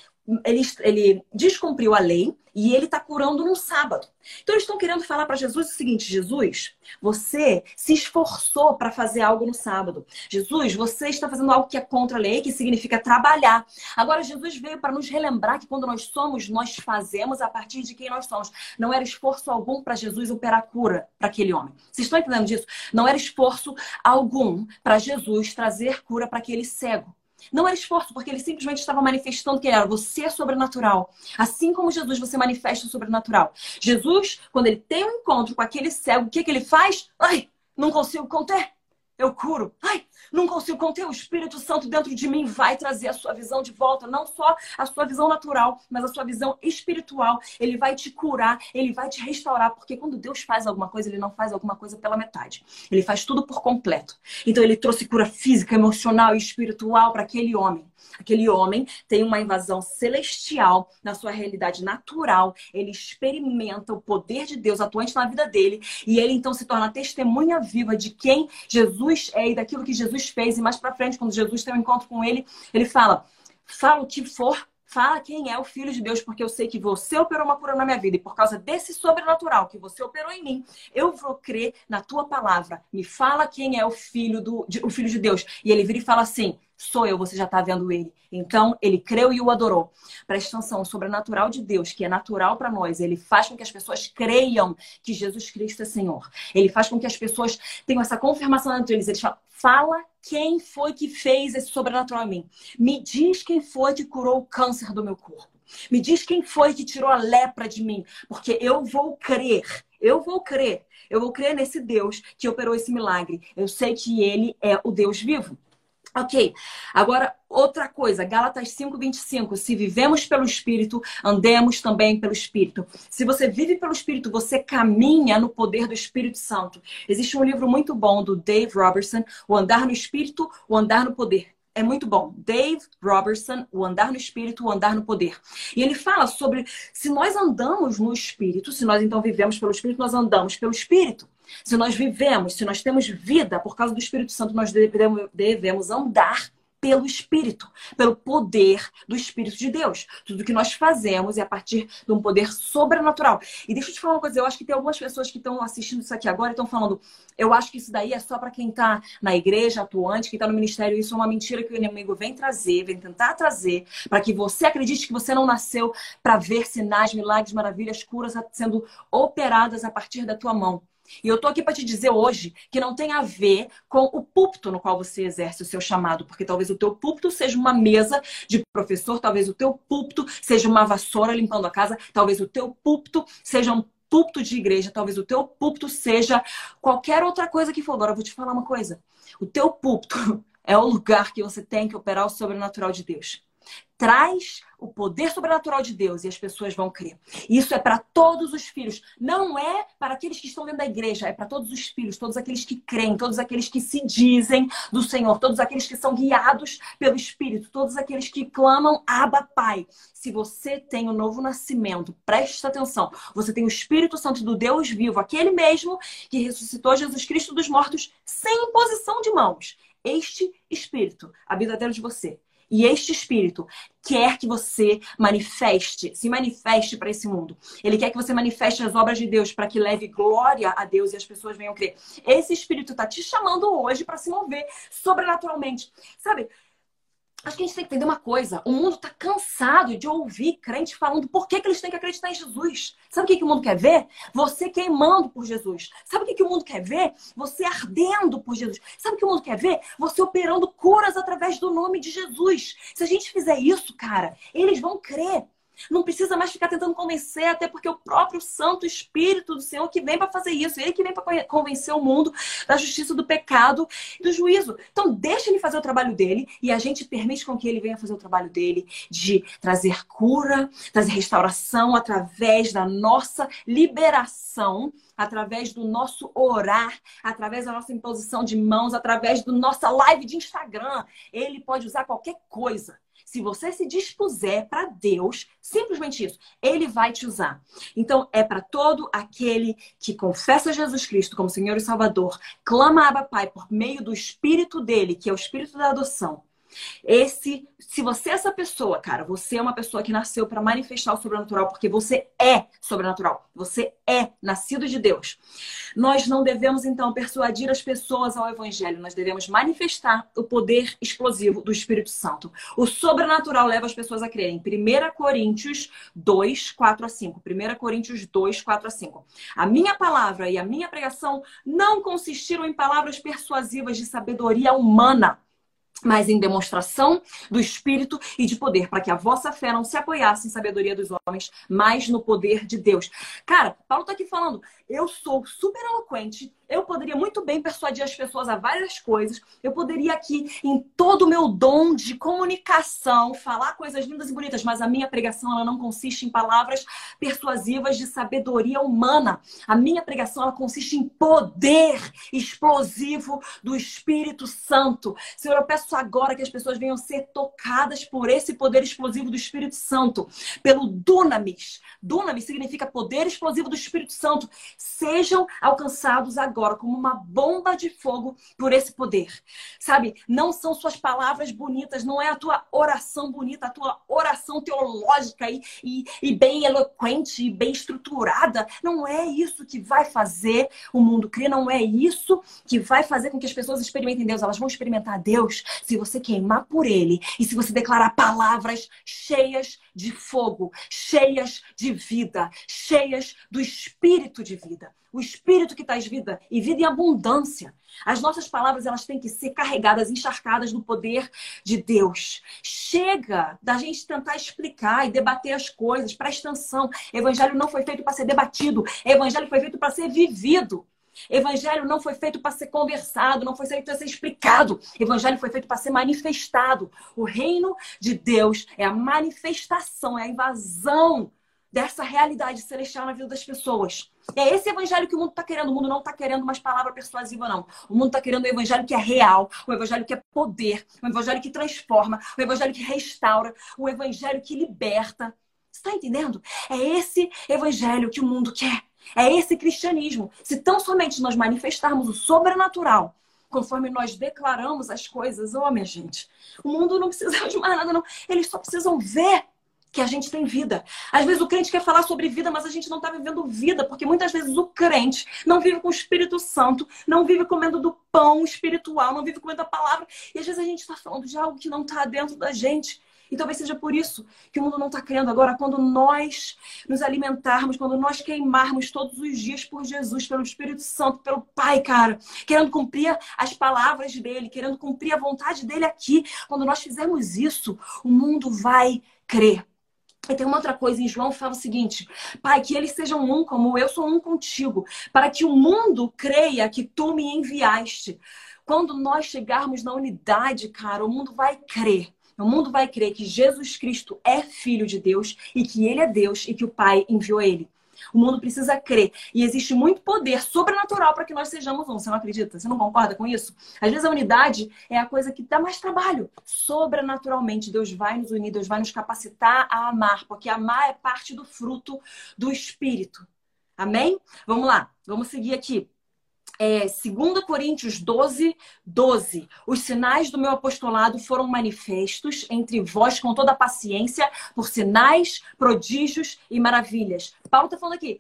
ele, ele descumpriu a lei e ele está curando num sábado. Então eles estão querendo falar para Jesus o seguinte: Jesus, você se esforçou para fazer algo no sábado. Jesus, você está fazendo algo que é contra a lei, que significa trabalhar. Agora Jesus veio para nos relembrar que quando nós somos, nós fazemos a partir de quem nós somos. Não era esforço algum para Jesus operar cura para aquele homem. Vocês estão entendendo disso? Não era esforço algum para Jesus trazer cura para aquele cego. Não era esforço, porque ele simplesmente estava manifestando que ele era você é sobrenatural. Assim como Jesus, você manifesta o sobrenatural. Jesus, quando ele tem um encontro com aquele cego, o que, que ele faz? Ai, não consigo conter. Eu curo. Ai, não consigo conter. O Espírito Santo dentro de mim vai trazer a sua visão de volta. Não só a sua visão natural, mas a sua visão espiritual. Ele vai te curar, ele vai te restaurar. Porque quando Deus faz alguma coisa, ele não faz alguma coisa pela metade. Ele faz tudo por completo. Então ele trouxe cura física, emocional e espiritual para aquele homem. Aquele homem tem uma invasão celestial na sua realidade natural. Ele experimenta o poder de Deus atuante na vida dele. E ele então se torna testemunha viva de quem Jesus é e daquilo que Jesus fez. E mais para frente, quando Jesus tem um encontro com ele, ele fala: fala o que for Fala quem é o Filho de Deus, porque eu sei que você operou uma cura na minha vida. E por causa desse sobrenatural que você operou em mim, eu vou crer na tua palavra. Me fala quem é o Filho, do, o filho de Deus. E ele vira e fala assim: sou eu, você já está vendo ele. Então, ele creu e o adorou. Presta atenção, o sobrenatural de Deus, que é natural para nós, ele faz com que as pessoas creiam que Jesus Cristo é Senhor. Ele faz com que as pessoas tenham essa confirmação deles. Eles falam, fala quem foi que fez esse sobrenatural em mim. Me diz quem foi que curou o câncer do meu corpo. Me diz quem foi que tirou a lepra de mim, porque eu vou crer. Eu vou crer. Eu vou crer nesse Deus que operou esse milagre. Eu sei que ele é o Deus vivo. Ok, agora outra coisa, Gálatas 5,25. Se vivemos pelo Espírito, andemos também pelo Espírito. Se você vive pelo Espírito, você caminha no poder do Espírito Santo. Existe um livro muito bom do Dave Robertson, O Andar no Espírito, O Andar no Poder. É muito bom. Dave Robertson, O Andar no Espírito, O Andar no Poder. E ele fala sobre se nós andamos no Espírito, se nós então vivemos pelo Espírito, nós andamos pelo Espírito. Se nós vivemos, se nós temos vida por causa do Espírito Santo, nós devemos, andar pelo Espírito, pelo poder do Espírito de Deus. Tudo que nós fazemos é a partir de um poder sobrenatural. E deixa eu te falar uma coisa, eu acho que tem algumas pessoas que estão assistindo isso aqui agora e estão falando, eu acho que isso daí é só para quem está na igreja atuante, quem está no ministério, isso é uma mentira que o inimigo vem trazer, vem tentar trazer, para que você acredite que você não nasceu para ver sinais, milagres, maravilhas, curas sendo operadas a partir da tua mão. E eu tô aqui para te dizer hoje que não tem a ver com o púlpito no qual você exerce o seu chamado, porque talvez o teu púlpito seja uma mesa de professor, talvez o teu púlpito seja uma vassoura limpando a casa, talvez o teu púlpito seja um púlpito de igreja, talvez o teu púlpito seja qualquer outra coisa que for. Agora eu vou te falar uma coisa. O teu púlpito *laughs* é o lugar que você tem que operar o sobrenatural de Deus traz o poder sobrenatural de Deus e as pessoas vão crer. Isso é para todos os filhos, não é para aqueles que estão dentro da igreja, é para todos os filhos, todos aqueles que creem, todos aqueles que se dizem do Senhor, todos aqueles que são guiados pelo Espírito, todos aqueles que clamam Abba Pai. Se você tem o novo nascimento, preste atenção, você tem o Espírito Santo do Deus vivo, aquele mesmo que ressuscitou Jesus Cristo dos mortos sem imposição de mãos. Este Espírito habita dentro de você. E este Espírito quer que você manifeste, se manifeste para esse mundo. Ele quer que você manifeste as obras de Deus para que leve glória a Deus e as pessoas venham crer. Esse Espírito está te chamando hoje para se mover sobrenaturalmente. Sabe? Acho que a gente tem que entender uma coisa. O mundo está cansado de ouvir crente falando por que, que eles têm que acreditar em Jesus. Sabe o que, que o mundo quer ver? Você queimando por Jesus. Sabe o que, que o mundo quer ver? Você ardendo por Jesus. Sabe o que o mundo quer ver? Você operando curas através do nome de Jesus. Se a gente fizer isso, cara, eles vão crer. Não precisa mais ficar tentando convencer, até porque o próprio Santo Espírito do Senhor que vem para fazer isso, ele que vem para convencer o mundo da justiça, do pecado e do juízo. Então, deixa ele fazer o trabalho dele e a gente permite com que ele venha fazer o trabalho dele de trazer cura, trazer restauração através da nossa liberação através do nosso orar, através da nossa imposição de mãos, através do nossa live de Instagram. Ele pode usar qualquer coisa. Se você se dispuser para Deus, simplesmente isso, Ele vai te usar. Então, é para todo aquele que confessa Jesus Cristo como Senhor e Salvador, clama a Abba Pai por meio do Espírito dele, que é o Espírito da adoção esse, se você é essa pessoa, cara, você é uma pessoa que nasceu para manifestar o sobrenatural, porque você é sobrenatural. Você é nascido de Deus. Nós não devemos então persuadir as pessoas ao evangelho, nós devemos manifestar o poder explosivo do Espírito Santo. O sobrenatural leva as pessoas a crerem. 1 Coríntios 2, 4 a 5. 1 Coríntios 2, 4 a 5. A minha palavra e a minha pregação não consistiram em palavras persuasivas de sabedoria humana mas em demonstração do Espírito e de poder, para que a vossa fé não se apoiasse em sabedoria dos homens, mas no poder de Deus. Cara, Paulo está aqui falando, eu sou super eloquente, eu poderia muito bem persuadir as pessoas a várias coisas. Eu poderia aqui, em todo o meu dom de comunicação, falar coisas lindas e bonitas, mas a minha pregação ela não consiste em palavras persuasivas de sabedoria humana. A minha pregação ela consiste em poder explosivo do Espírito Santo. Senhor, eu peço agora que as pessoas venham ser tocadas por esse poder explosivo do Espírito Santo, pelo dunamis. Dunamis significa poder explosivo do Espírito Santo. Sejam alcançados agora como uma bomba de fogo por esse poder. Sabe? Não são suas palavras bonitas, não é a tua oração bonita, a tua oração teológica e, e, e bem eloquente e bem estruturada. Não é isso que vai fazer o mundo crer, não é isso que vai fazer com que as pessoas experimentem Deus. Elas vão experimentar Deus se você queimar por Ele e se você declarar palavras cheias de fogo, cheias de vida, cheias do espírito de vida. O espírito que traz vida e vida em abundância. As nossas palavras elas têm que ser carregadas, encharcadas no poder de Deus. Chega da gente tentar explicar e debater as coisas. Presta atenção. Evangelho não foi feito para ser debatido. Evangelho foi feito para ser vivido. Evangelho não foi feito para ser conversado, não foi feito para ser explicado. Evangelho foi feito para ser manifestado. O reino de Deus é a manifestação, é a invasão dessa realidade celestial na vida das pessoas. É esse evangelho que o mundo está querendo. O mundo não está querendo mais palavra persuasiva, não. O mundo está querendo o evangelho que é real, o evangelho que é poder, o evangelho que transforma, o evangelho que restaura, o evangelho que liberta. Você está entendendo? É esse evangelho que o mundo quer. É esse cristianismo. Se tão somente nós manifestarmos o sobrenatural, conforme nós declaramos as coisas. Ô, oh, minha gente, o mundo não precisa de mais nada, não. Eles só precisam ver que a gente tem vida. Às vezes o crente quer falar sobre vida, mas a gente não está vivendo vida, porque muitas vezes o crente não vive com o Espírito Santo, não vive comendo do pão espiritual, não vive comendo a palavra. E às vezes a gente está falando de algo que não está dentro da gente. E talvez seja por isso que o mundo não está crendo. Agora, quando nós nos alimentarmos, quando nós queimarmos todos os dias por Jesus, pelo Espírito Santo, pelo Pai, cara, querendo cumprir as palavras dele, querendo cumprir a vontade dele aqui, quando nós fizermos isso, o mundo vai crer. E tem uma outra coisa em João fala o seguinte: Pai, que eles sejam um como eu sou um contigo, para que o mundo creia que tu me enviaste. Quando nós chegarmos na unidade, cara, o mundo vai crer o mundo vai crer que Jesus Cristo é filho de Deus e que ele é Deus e que o Pai enviou ele. O mundo precisa crer. E existe muito poder sobrenatural para que nós sejamos um. Você não acredita? Você não concorda com isso? Às vezes a unidade é a coisa que dá mais trabalho. Sobrenaturalmente, Deus vai nos unir, Deus vai nos capacitar a amar, porque amar é parte do fruto do Espírito. Amém? Vamos lá, vamos seguir aqui é, 2 Coríntios 12, 12. Os sinais do meu apostolado foram manifestos entre vós com toda a paciência, por sinais, prodígios e maravilhas. Paulo está falando aqui.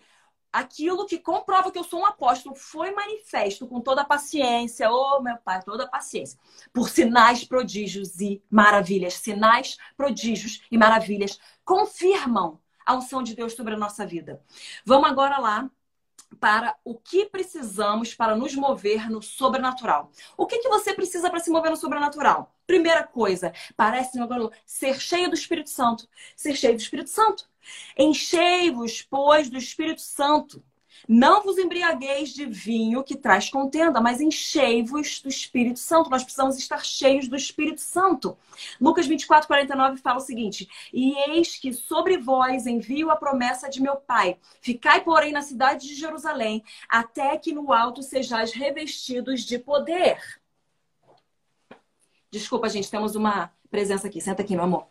Aquilo que comprova que eu sou um apóstolo foi manifesto com toda a paciência, oh meu pai, toda a paciência, por sinais, prodígios e maravilhas. Sinais, prodígios e maravilhas confirmam a unção de Deus sobre a nossa vida. Vamos agora lá para o que precisamos para nos mover no sobrenatural. O que, que você precisa para se mover no sobrenatural? Primeira coisa, parece ser cheio do Espírito Santo. Ser cheio do Espírito Santo. Enchei-vos, pois, do Espírito Santo. Não vos embriagueis de vinho que traz contenda, mas enchei-vos do Espírito Santo. Nós precisamos estar cheios do Espírito Santo. Lucas 24, 49 fala o seguinte: E eis que sobre vós envio a promessa de meu Pai. Ficai, porém, na cidade de Jerusalém, até que no alto sejais revestidos de poder. Desculpa, gente, temos uma presença aqui. Senta aqui, meu amor.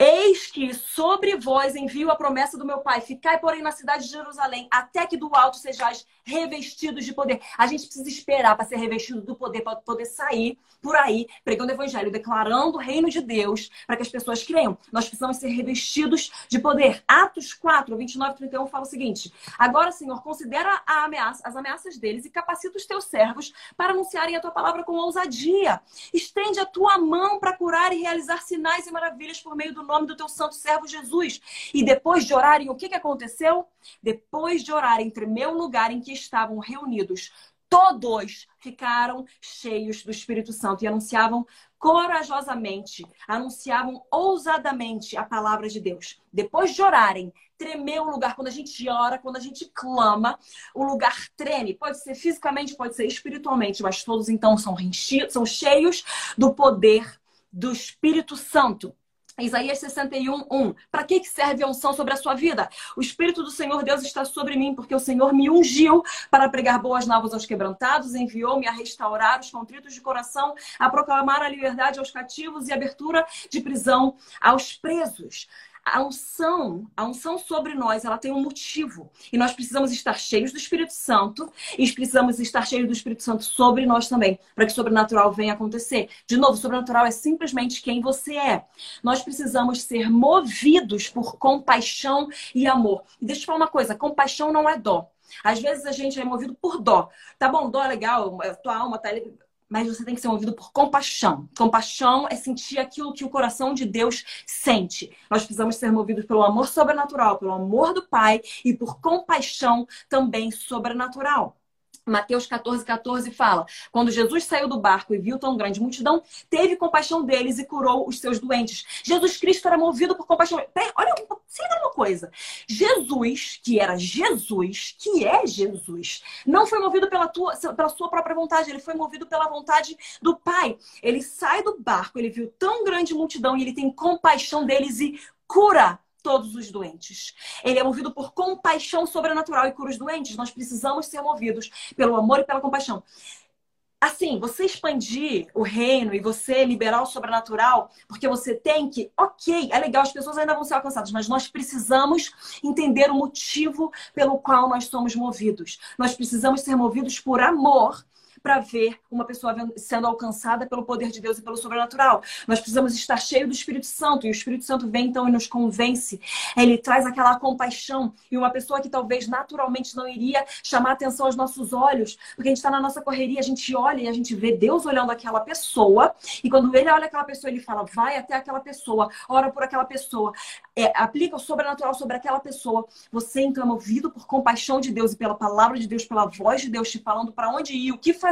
Eis que sobre vós envio a promessa do meu Pai. Ficai, porém, na cidade de Jerusalém, até que do alto sejais revestidos de poder. A gente precisa esperar para ser revestido do poder, para poder sair por aí, pregando o evangelho, declarando o reino de Deus, para que as pessoas creiam. Nós precisamos ser revestidos de poder. Atos 4, 29 31 fala o seguinte: Agora, Senhor, considera ameaça, as ameaças deles e capacita os teus servos para anunciarem a tua palavra com ousadia. Estende a tua mão para curar e realizar sinais e maravilhas por meio do nome do teu santo servo Jesus. E depois de orarem, o que, que aconteceu? Depois de orarem, tremeu o lugar em que estavam reunidos. Todos ficaram cheios do Espírito Santo e anunciavam corajosamente, anunciavam ousadamente a palavra de Deus. Depois de orarem, tremeu o lugar. Quando a gente ora, quando a gente clama, o lugar treme. Pode ser fisicamente, pode ser espiritualmente, mas todos então são, são cheios do poder do Espírito Santo. Isaías 61, 1. Para que serve a unção sobre a sua vida? O Espírito do Senhor Deus está sobre mim, porque o Senhor me ungiu para pregar boas novas aos quebrantados, enviou-me a restaurar os contritos de coração, a proclamar a liberdade aos cativos e abertura de prisão aos presos a unção, a unção sobre nós, ela tem um motivo. E nós precisamos estar cheios do Espírito Santo e precisamos estar cheios do Espírito Santo sobre nós também, para que o sobrenatural venha acontecer. De novo, sobrenatural é simplesmente quem você é. Nós precisamos ser movidos por compaixão e amor. E deixa eu te falar uma coisa, compaixão não é dó. Às vezes a gente é movido por dó. Tá bom, dó é legal, tua alma tá mas você tem que ser movido por compaixão. Compaixão é sentir aquilo que o coração de Deus sente. Nós precisamos ser movidos pelo amor sobrenatural, pelo amor do Pai e por compaixão também sobrenatural. Mateus 14, 14 fala: Quando Jesus saiu do barco e viu tão grande multidão, teve compaixão deles e curou os seus doentes. Jesus Cristo era movido por compaixão. Olha, se liga uma coisa: Jesus, que era Jesus, que é Jesus, não foi movido pela, tua, pela sua própria vontade, ele foi movido pela vontade do Pai. Ele sai do barco, ele viu tão grande multidão e ele tem compaixão deles e cura todos os doentes. Ele é movido por compaixão sobrenatural e cura os doentes. Nós precisamos ser movidos pelo amor e pela compaixão. Assim, você expandir o reino e você liberar o sobrenatural, porque você tem que, ok, é legal, as pessoas ainda vão ser alcançadas, mas nós precisamos entender o motivo pelo qual nós somos movidos. Nós precisamos ser movidos por amor para ver uma pessoa sendo alcançada pelo poder de Deus e pelo sobrenatural. Nós precisamos estar cheio do Espírito Santo e o Espírito Santo vem então e nos convence. Ele traz aquela compaixão e uma pessoa que talvez naturalmente não iria chamar atenção aos nossos olhos, porque a gente está na nossa correria, a gente olha e a gente vê Deus olhando aquela pessoa e quando ele olha aquela pessoa ele fala, vai até aquela pessoa, ora por aquela pessoa, é, aplica o sobrenatural sobre aquela pessoa. Você então é movido por compaixão de Deus e pela palavra de Deus, pela voz de Deus te falando para onde ir, o que fazer.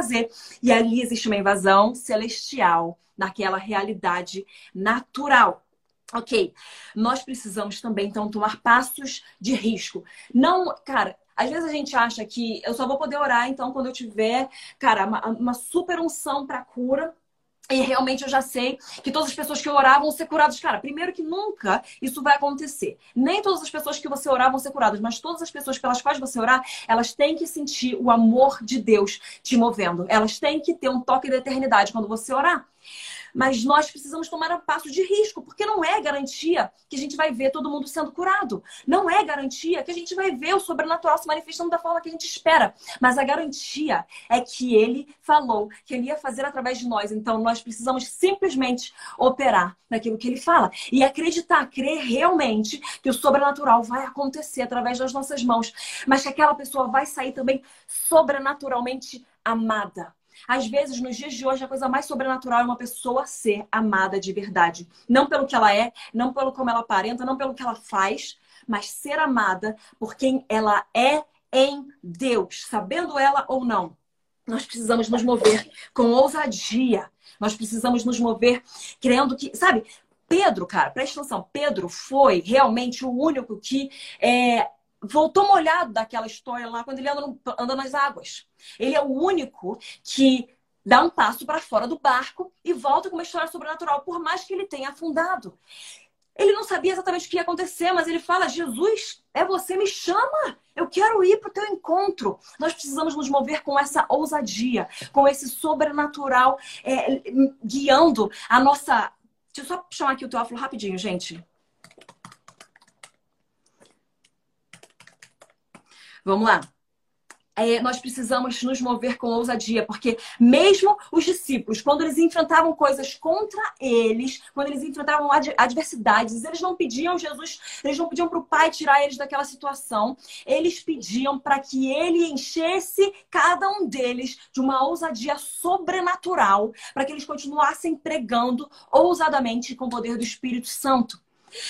E ali existe uma invasão celestial naquela realidade natural. Ok, nós precisamos também então tomar passos de risco. Não, cara, às vezes a gente acha que eu só vou poder orar então quando eu tiver, cara, uma, uma super unção para cura e realmente eu já sei que todas as pessoas que orar vão ser curadas. Cara, primeiro que nunca isso vai acontecer. Nem todas as pessoas que você orar vão ser curadas, mas todas as pessoas pelas quais você orar, elas têm que sentir o amor de Deus te movendo. Elas têm que ter um toque da eternidade quando você orar. Mas nós precisamos tomar um passo de risco, porque não é garantia que a gente vai ver todo mundo sendo curado. Não é garantia que a gente vai ver o sobrenatural se manifestando da forma que a gente espera. Mas a garantia é que ele falou que ele ia fazer através de nós. Então nós precisamos simplesmente operar naquilo que ele fala e acreditar, crer realmente que o sobrenatural vai acontecer através das nossas mãos, mas que aquela pessoa vai sair também sobrenaturalmente amada. Às vezes, nos dias de hoje, a coisa mais sobrenatural é uma pessoa ser amada de verdade. Não pelo que ela é, não pelo como ela aparenta, não pelo que ela faz, mas ser amada por quem ela é em Deus, sabendo ela ou não. Nós precisamos nos mover com ousadia. Nós precisamos nos mover crendo que, sabe, Pedro, cara, presta atenção, Pedro foi realmente o único que é, voltou molhado daquela história lá quando ele anda, no, anda nas águas. Ele é o único que dá um passo para fora do barco e volta com uma história sobrenatural, por mais que ele tenha afundado. Ele não sabia exatamente o que ia acontecer, mas ele fala: Jesus, é você, me chama. Eu quero ir para o teu encontro. Nós precisamos nos mover com essa ousadia, com esse sobrenatural é, guiando a nossa. Deixa eu só chamar aqui o Teófilo rapidinho, gente. Vamos lá. É, nós precisamos nos mover com ousadia, porque mesmo os discípulos, quando eles enfrentavam coisas contra eles, quando eles enfrentavam adversidades, eles não pediam Jesus, eles não pediam para o Pai tirar eles daquela situação, eles pediam para que ele enchesse cada um deles de uma ousadia sobrenatural, para que eles continuassem pregando ousadamente com o poder do Espírito Santo.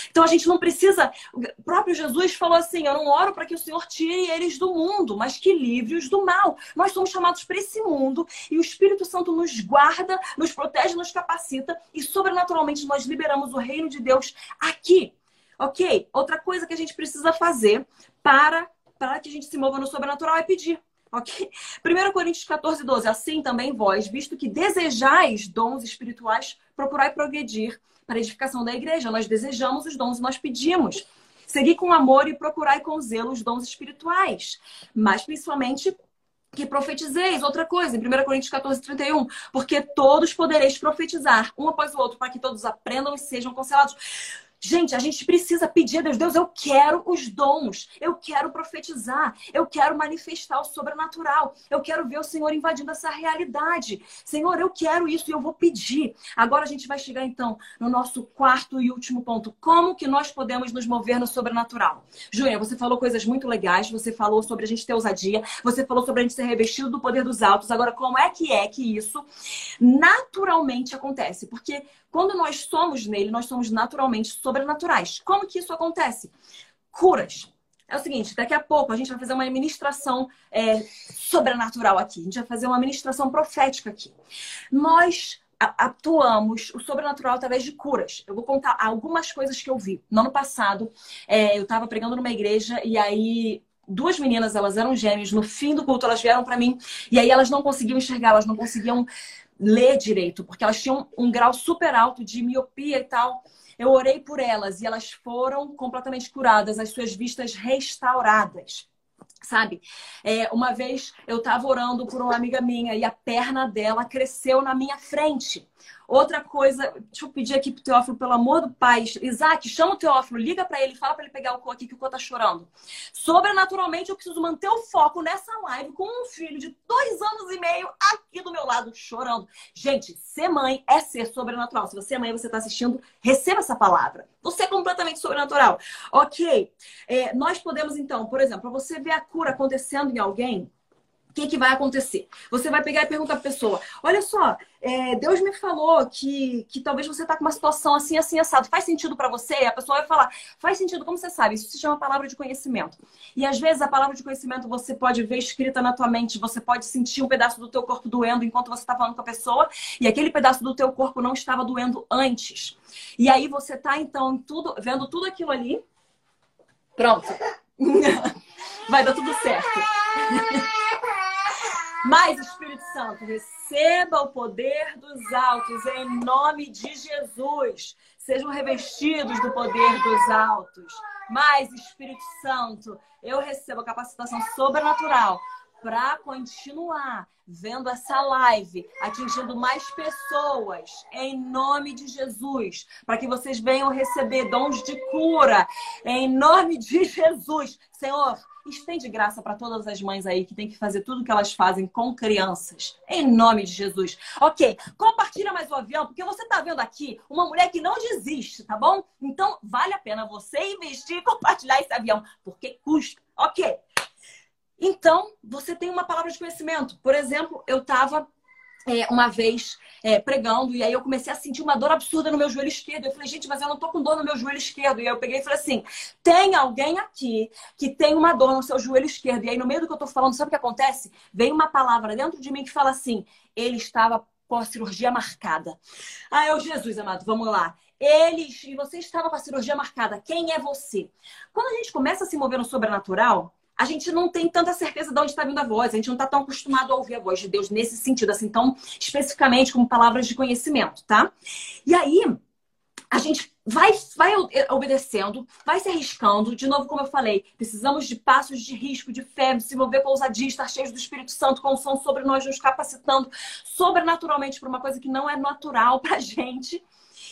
Então a gente não precisa. O próprio Jesus falou assim: Eu não oro para que o Senhor tire eles do mundo, mas que livre-os do mal. Nós somos chamados para esse mundo e o Espírito Santo nos guarda, nos protege, nos capacita e sobrenaturalmente nós liberamos o reino de Deus aqui. Ok? Outra coisa que a gente precisa fazer para, para que a gente se mova no sobrenatural é pedir. Ok? 1 Coríntios 14, 12. Assim também vós, visto que desejais dons espirituais, procurai progredir para a edificação da igreja. Nós desejamos os dons e nós pedimos. Seguir com amor e procurar com zelo os dons espirituais. Mas principalmente que profetizeis. Outra coisa, em 1 Coríntios 14, 31. Porque todos podereis profetizar, um após o outro, para que todos aprendam e sejam cancelados. Gente, a gente precisa pedir a Deus, Deus, eu quero os dons, eu quero profetizar, eu quero manifestar o sobrenatural, eu quero ver o Senhor invadindo essa realidade. Senhor, eu quero isso e eu vou pedir. Agora a gente vai chegar então no nosso quarto e último ponto. Como que nós podemos nos mover no sobrenatural? Júlia, você falou coisas muito legais, você falou sobre a gente ter ousadia, você falou sobre a gente ser revestido do poder dos altos. Agora, como é que é que isso naturalmente acontece? Porque quando nós somos nele, nós somos naturalmente sobrenaturais. Como que isso acontece? Curas. É o seguinte, daqui a pouco a gente vai fazer uma administração é, sobrenatural aqui. A gente vai fazer uma administração profética aqui. Nós atuamos o sobrenatural através de curas. Eu vou contar algumas coisas que eu vi. No ano passado, é, eu estava pregando numa igreja e aí duas meninas, elas eram gêmeas. No fim do culto, elas vieram para mim e aí elas não conseguiam enxergar, elas não conseguiam ler direito, porque elas tinham um grau super alto de miopia e tal. Eu orei por elas e elas foram completamente curadas, as suas vistas restauradas. Sabe? É, uma vez eu estava orando por uma amiga minha e a perna dela cresceu na minha frente. Outra coisa, deixa eu pedir aqui pro Teófilo, pelo amor do pai. Isaac, chama o Teófilo, liga para ele, fala para ele pegar o co aqui que o co tá chorando. Sobrenaturalmente, eu preciso manter o foco nessa live com um filho de dois anos e meio aqui do meu lado chorando. Gente, ser mãe é ser sobrenatural. Se você é mãe e você tá assistindo, receba essa palavra. Você é completamente sobrenatural. Ok. É, nós podemos, então, por exemplo, você ver a cura acontecendo em alguém, que, que vai acontecer? Você vai pegar e perguntar para a pessoa: olha só, é, Deus me falou que, que talvez você está com uma situação assim, assim, assado. Faz sentido para você? E a pessoa vai falar: faz sentido, como você sabe? Isso se chama palavra de conhecimento. E às vezes a palavra de conhecimento você pode ver escrita na tua mente, você pode sentir um pedaço do teu corpo doendo enquanto você está falando com a pessoa, e aquele pedaço do teu corpo não estava doendo antes. E aí você está então tudo, vendo tudo aquilo ali. Pronto. *laughs* vai dar tudo certo. Mas, Espírito Santo, receba o poder dos altos em nome de Jesus. Sejam revestidos do poder dos altos. Mas, Espírito Santo, eu recebo a capacitação sobrenatural para continuar vendo essa live, atingindo mais pessoas, em nome de Jesus, para que vocês venham receber dons de cura, em nome de Jesus. Senhor, estende graça para todas as mães aí que tem que fazer tudo que elas fazem com crianças. Em nome de Jesus. Ok, compartilha mais o avião, porque você está vendo aqui uma mulher que não desiste, tá bom? Então, vale a pena você investir e compartilhar esse avião, porque custa. Ok. Então, você tem uma palavra de conhecimento. Por exemplo, eu estava é, uma vez é, pregando, e aí eu comecei a sentir uma dor absurda no meu joelho esquerdo. Eu falei, gente, mas eu não tô com dor no meu joelho esquerdo. E aí eu peguei e falei assim: tem alguém aqui que tem uma dor no seu joelho esquerdo. E aí, no meio do que eu tô falando, sabe o que acontece? Vem uma palavra dentro de mim que fala assim: ele estava com a cirurgia marcada. Ah, eu, Jesus amado, vamos lá. Eles, e você estava com a cirurgia marcada. Quem é você? Quando a gente começa a se mover no sobrenatural, a gente não tem tanta certeza de onde está vindo a voz, a gente não está tão acostumado a ouvir a voz de Deus nesse sentido, assim, tão especificamente como palavras de conhecimento, tá? E aí, a gente vai, vai obedecendo, vai se arriscando. De novo, como eu falei, precisamos de passos de risco, de fé, de se mover com ousadia, estar cheios do Espírito Santo, com som sobre nós, nos capacitando sobrenaturalmente para uma coisa que não é natural para *laughs* gente.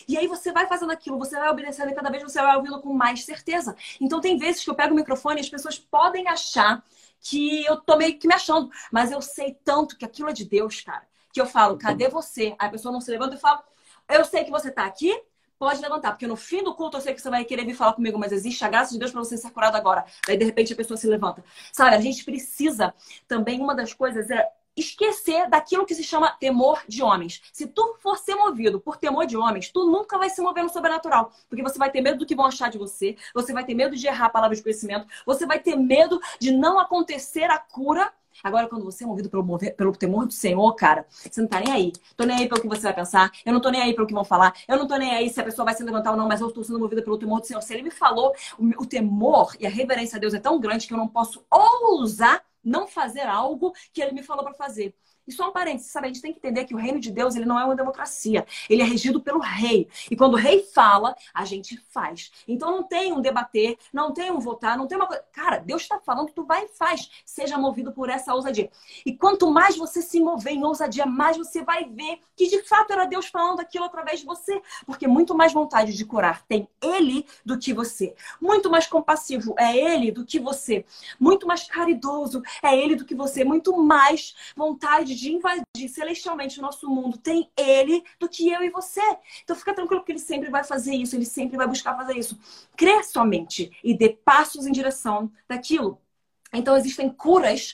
E aí você vai fazendo aquilo, você vai obedecendo e cada vez você vai ouvindo com mais certeza. Então tem vezes que eu pego o microfone e as pessoas podem achar que eu tô meio que me achando, mas eu sei tanto que aquilo é de Deus, cara, que eu falo, cadê você? Aí a pessoa não se levanta e fala, eu sei que você tá aqui, pode levantar, porque no fim do culto eu sei que você vai querer vir falar comigo, mas existe a graça de Deus para você ser curado agora. Daí de repente a pessoa se levanta. Sabe, a gente precisa também, uma das coisas é esquecer daquilo que se chama temor de homens. Se tu for ser movido por temor de homens, tu nunca vai se mover no sobrenatural, porque você vai ter medo do que vão achar de você, você vai ter medo de errar a palavra de conhecimento, você vai ter medo de não acontecer a cura. Agora, quando você é movido pelo, mover, pelo temor do Senhor, cara, você não tá nem aí. Tô nem aí pelo que você vai pensar, eu não tô nem aí pelo que vão falar, eu não tô nem aí se a pessoa vai se levantar ou não, mas eu estou sendo movida pelo temor do Senhor. Se ele me falou, o, o temor e a reverência a Deus é tão grande que eu não posso ousar não fazer algo que ele me falou para fazer. E só um parênteses, sabe? A gente tem que entender que o reino de Deus ele não é uma democracia. Ele é regido pelo rei. E quando o rei fala, a gente faz. Então não tem um debater, não tem um votar, não tem uma coisa. Cara, Deus está falando, tu vai e faz. Seja movido por essa ousadia. E quanto mais você se mover em ousadia, mais você vai ver que de fato era Deus falando aquilo através de você. Porque muito mais vontade de curar tem ele do que você. Muito mais compassivo é ele do que você. Muito mais caridoso é ele do que você. Muito mais vontade de invadir celestialmente o nosso mundo tem ele do que eu e você. Então fica tranquilo que ele sempre vai fazer isso, ele sempre vai buscar fazer isso. Crê somente e dê passos em direção daquilo. Então existem curas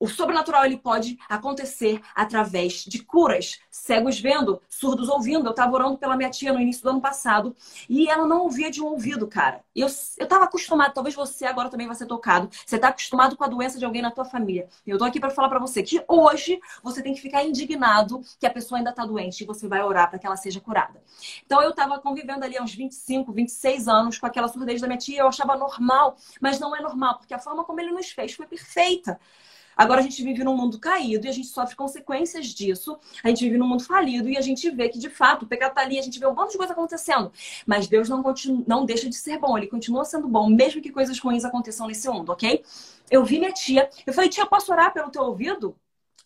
o sobrenatural ele pode acontecer através de curas. Cegos vendo, surdos ouvindo. Eu estava orando pela minha tia no início do ano passado e ela não ouvia de um ouvido, cara. Eu estava acostumado, talvez você agora também vai ser tocado. Você está acostumado com a doença de alguém na tua família. Eu estou aqui para falar para você que hoje você tem que ficar indignado que a pessoa ainda está doente e você vai orar para que ela seja curada. Então eu estava convivendo ali há uns 25, 26 anos com aquela surdez da minha tia. Eu achava normal, mas não é normal, porque a forma como ele nos fez foi perfeita. Agora a gente vive num mundo caído e a gente sofre consequências disso. A gente vive num mundo falido e a gente vê que, de fato, o pecado tá ali, a gente vê um monte de coisa acontecendo. Mas Deus não, continua, não deixa de ser bom, ele continua sendo bom, mesmo que coisas ruins aconteçam nesse mundo, ok? Eu vi minha tia, eu falei, tia, posso orar pelo teu ouvido?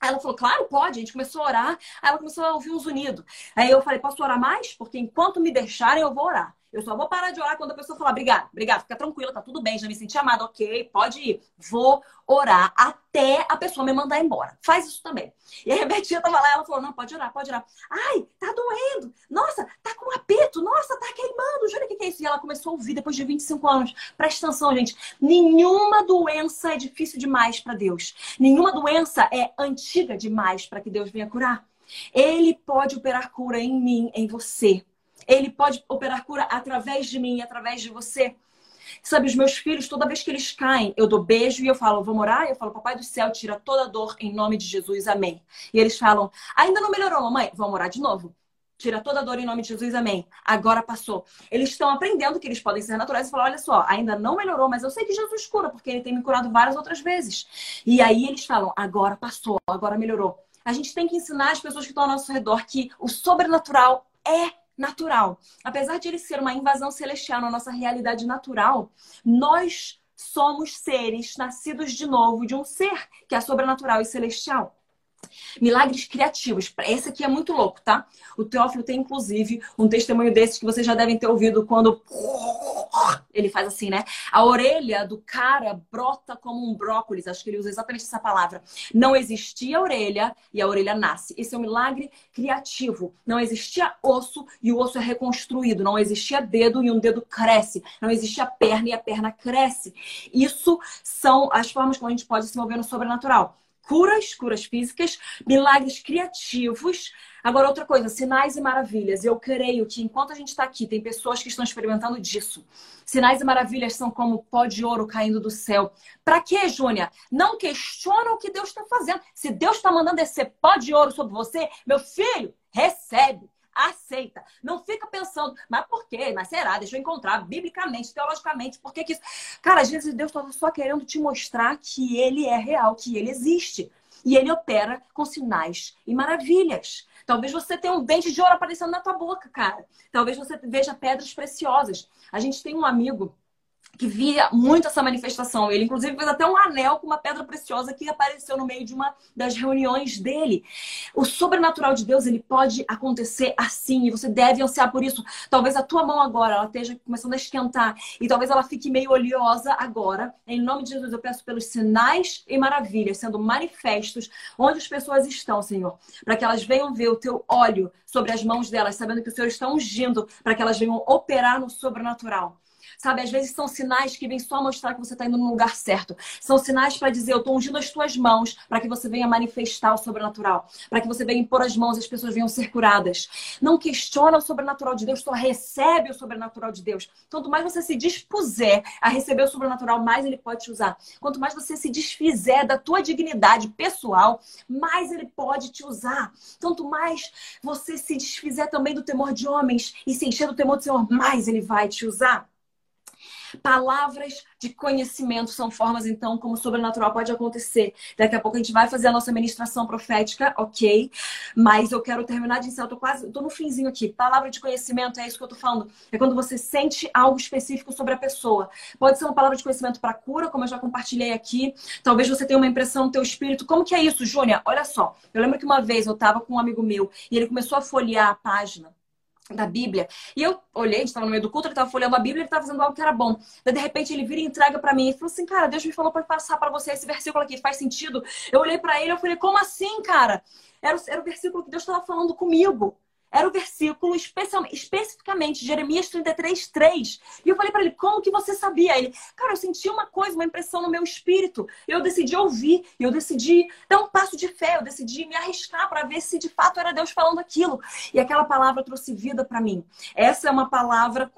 Aí ela falou, claro, pode. A gente começou a orar. Aí ela começou a ouvir um zunido. Aí eu falei, posso orar mais? Porque enquanto me deixarem, eu vou orar. Eu só vou parar de orar quando a pessoa falar, obrigada, obrigada, fica tranquila, tá tudo bem, já me senti amada, ok, pode ir. Vou orar até a pessoa me mandar embora. Faz isso também. E a Betinha tava lá, ela falou, não, pode orar, pode orar. Ai, tá doendo. Nossa, tá com apito. Nossa, tá queimando. Jura o que, que é isso? E ela começou a ouvir depois de 25 anos. Presta atenção, gente. Nenhuma doença é difícil demais para Deus. Nenhuma doença é antiga demais para que Deus venha curar. Ele pode operar cura em mim, em você. Ele pode operar cura através de mim através de você. Sabe, os meus filhos, toda vez que eles caem, eu dou beijo e eu falo, vamos orar? Eu falo, papai do céu, tira toda dor em nome de Jesus, amém. E eles falam, ainda não melhorou, mamãe? Vamos orar de novo. Tira toda dor em nome de Jesus, amém. Agora passou. Eles estão aprendendo que eles podem ser naturais e falar: olha só, ainda não melhorou, mas eu sei que Jesus cura, porque ele tem me curado várias outras vezes. E aí eles falam: agora passou, agora melhorou. A gente tem que ensinar as pessoas que estão ao nosso redor que o sobrenatural é natural. Apesar de ele ser uma invasão celestial na nossa realidade natural, nós somos seres nascidos de novo de um ser que é sobrenatural e celestial. Milagres criativos. Esse aqui é muito louco, tá? O Teófilo tem, inclusive, um testemunho desses que vocês já devem ter ouvido quando ele faz assim, né? A orelha do cara brota como um brócolis. Acho que ele usa exatamente essa palavra. Não existia orelha e a orelha nasce. Esse é um milagre criativo. Não existia osso e o osso é reconstruído. Não existia dedo e um dedo cresce. Não existia perna e a perna cresce. Isso são as formas como a gente pode se mover no sobrenatural curas, curas físicas, milagres criativos. Agora, outra coisa, sinais e maravilhas. Eu creio que enquanto a gente está aqui, tem pessoas que estão experimentando disso. Sinais e maravilhas são como pó de ouro caindo do céu. Para quê, Júnia? Não questiona o que Deus está fazendo. Se Deus está mandando descer pó de ouro sobre você, meu filho, recebe aceita. Não fica pensando, mas por quê? Mas será? Deixa eu encontrar biblicamente, teologicamente, por que, que isso. Cara, às vezes Deus está só querendo te mostrar que ele é real, que ele existe. E ele opera com sinais e maravilhas. Talvez você tenha um dente de ouro aparecendo na tua boca, cara. Talvez você veja pedras preciosas. A gente tem um amigo que via muito essa manifestação. Ele, inclusive, fez até um anel com uma pedra preciosa que apareceu no meio de uma das reuniões dele. O sobrenatural de Deus, ele pode acontecer assim, e você deve ansiar por isso. Talvez a tua mão agora, ela esteja começando a esquentar, e talvez ela fique meio oleosa agora. Em nome de Jesus, eu peço pelos sinais e maravilhas sendo manifestos onde as pessoas estão, Senhor, para que elas venham ver o teu óleo sobre as mãos delas, sabendo que o Senhor está ungindo, para que elas venham operar no sobrenatural. Sabe, às vezes são sinais que vêm só mostrar que você está indo no lugar certo. São sinais para dizer, eu estou ungindo as tuas mãos para que você venha manifestar o sobrenatural. Para que você venha impor as mãos e as pessoas venham ser curadas. Não questiona o sobrenatural de Deus, só recebe o sobrenatural de Deus. Quanto mais você se dispuser a receber o sobrenatural, mais ele pode te usar. Quanto mais você se desfizer da tua dignidade pessoal, mais ele pode te usar. Quanto mais você se desfizer também do temor de homens e se encher do temor do Senhor, mais ele vai te usar. Palavras de conhecimento são formas, então, como o sobrenatural pode acontecer. Daqui a pouco a gente vai fazer a nossa ministração profética, ok? Mas eu quero terminar de ensinar, eu tô quase, tô no finzinho aqui. Palavra de conhecimento, é isso que eu tô falando. É quando você sente algo específico sobre a pessoa. Pode ser uma palavra de conhecimento para cura, como eu já compartilhei aqui. Talvez você tenha uma impressão no teu espírito. Como que é isso, Júnia? Olha só. Eu lembro que uma vez eu tava com um amigo meu e ele começou a folhear a página da Bíblia. E eu olhei, a gente estava no meio do culto, ele estava folheando a Bíblia, ele estava fazendo algo que era bom. Daí, de repente, ele vira e entrega para mim e falou assim: Cara, Deus me falou para passar para você esse versículo aqui, faz sentido? Eu olhei para ele e falei: Como assim, cara? Era, era o versículo que Deus estava falando comigo era o versículo especificamente, Jeremias 33, 3. E eu falei para ele, como que você sabia? Ele, cara, eu senti uma coisa, uma impressão no meu espírito. Eu decidi ouvir, eu decidi dar um passo de fé, eu decidi me arriscar para ver se de fato era Deus falando aquilo. E aquela palavra trouxe vida para mim. Essa é uma palavra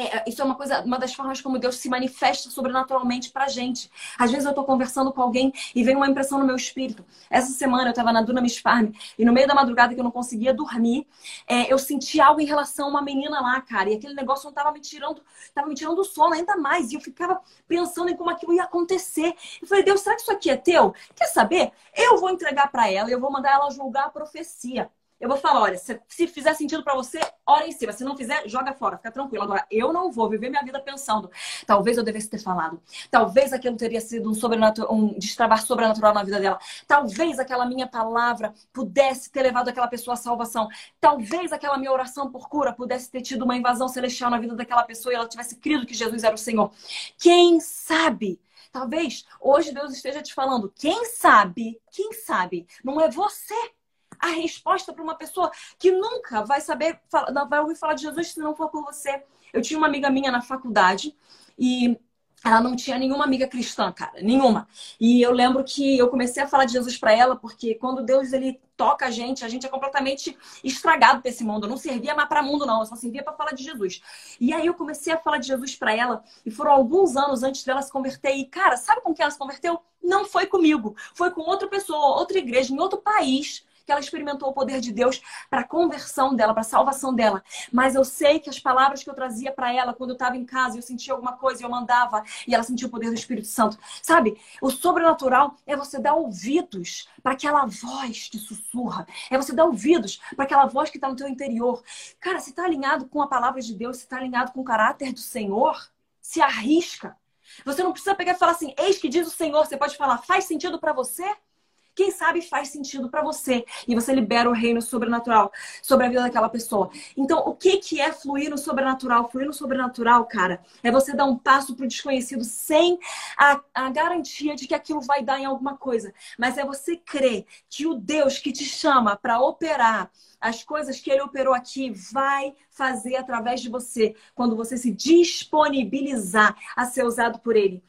é, isso é uma coisa, uma das formas como Deus se manifesta sobrenaturalmente pra gente. Às vezes eu tô conversando com alguém e vem uma impressão no meu espírito. Essa semana eu tava na Dunamis Farm e no meio da madrugada que eu não conseguia dormir, é, eu senti algo em relação a uma menina lá, cara. E aquele negócio não tava me tirando, tava me tirando o sono ainda mais. E eu ficava pensando em como aquilo ia acontecer. Eu falei, Deus, será que isso aqui é teu? Quer saber? Eu vou entregar para ela e eu vou mandar ela julgar a profecia. Eu vou falar, olha, se, se fizer sentido para você, ora em cima. Se não fizer, joga fora, fica tranquilo. Agora, eu não vou viver minha vida pensando, talvez eu devesse ter falado. Talvez aquilo teria sido um, sobrenatural, um destravar sobrenatural na vida dela. Talvez aquela minha palavra pudesse ter levado aquela pessoa à salvação. Talvez aquela minha oração por cura pudesse ter tido uma invasão celestial na vida daquela pessoa e ela tivesse crido que Jesus era o Senhor. Quem sabe? Talvez hoje Deus esteja te falando, quem sabe, quem sabe, não é você a resposta para uma pessoa que nunca vai saber, não vai ouvir falar de Jesus se não for por você. Eu tinha uma amiga minha na faculdade e ela não tinha nenhuma amiga cristã, cara, nenhuma. E eu lembro que eu comecei a falar de Jesus para ela, porque quando Deus ele toca a gente, a gente é completamente estragado para esse mundo. Eu não servia mais para mundo não, eu só servia para falar de Jesus. E aí eu comecei a falar de Jesus para ela, e foram alguns anos antes dela se converter. E cara, sabe com quem ela se converteu? Não foi comigo, foi com outra pessoa, outra igreja, em outro país que ela experimentou o poder de Deus para a conversão dela, para a salvação dela. Mas eu sei que as palavras que eu trazia para ela quando eu estava em casa, eu sentia alguma coisa e eu mandava e ela sentia o poder do Espírito Santo. Sabe? O sobrenatural é você dar ouvidos para aquela voz que sussurra. É você dar ouvidos para aquela voz que está no teu interior. Cara, se está alinhado com a palavra de Deus, se está alinhado com o caráter do Senhor, se arrisca. Você não precisa pegar e falar assim, eis que diz o Senhor. Você pode falar, faz sentido para você? Quem sabe faz sentido para você e você libera o reino sobrenatural sobre a vida daquela pessoa. Então, o que que é fluir no sobrenatural? Fluir no sobrenatural, cara, é você dar um passo pro desconhecido sem a, a garantia de que aquilo vai dar em alguma coisa, mas é você crer que o Deus que te chama para operar as coisas que ele operou aqui vai fazer através de você, quando você se disponibilizar a ser usado por ele.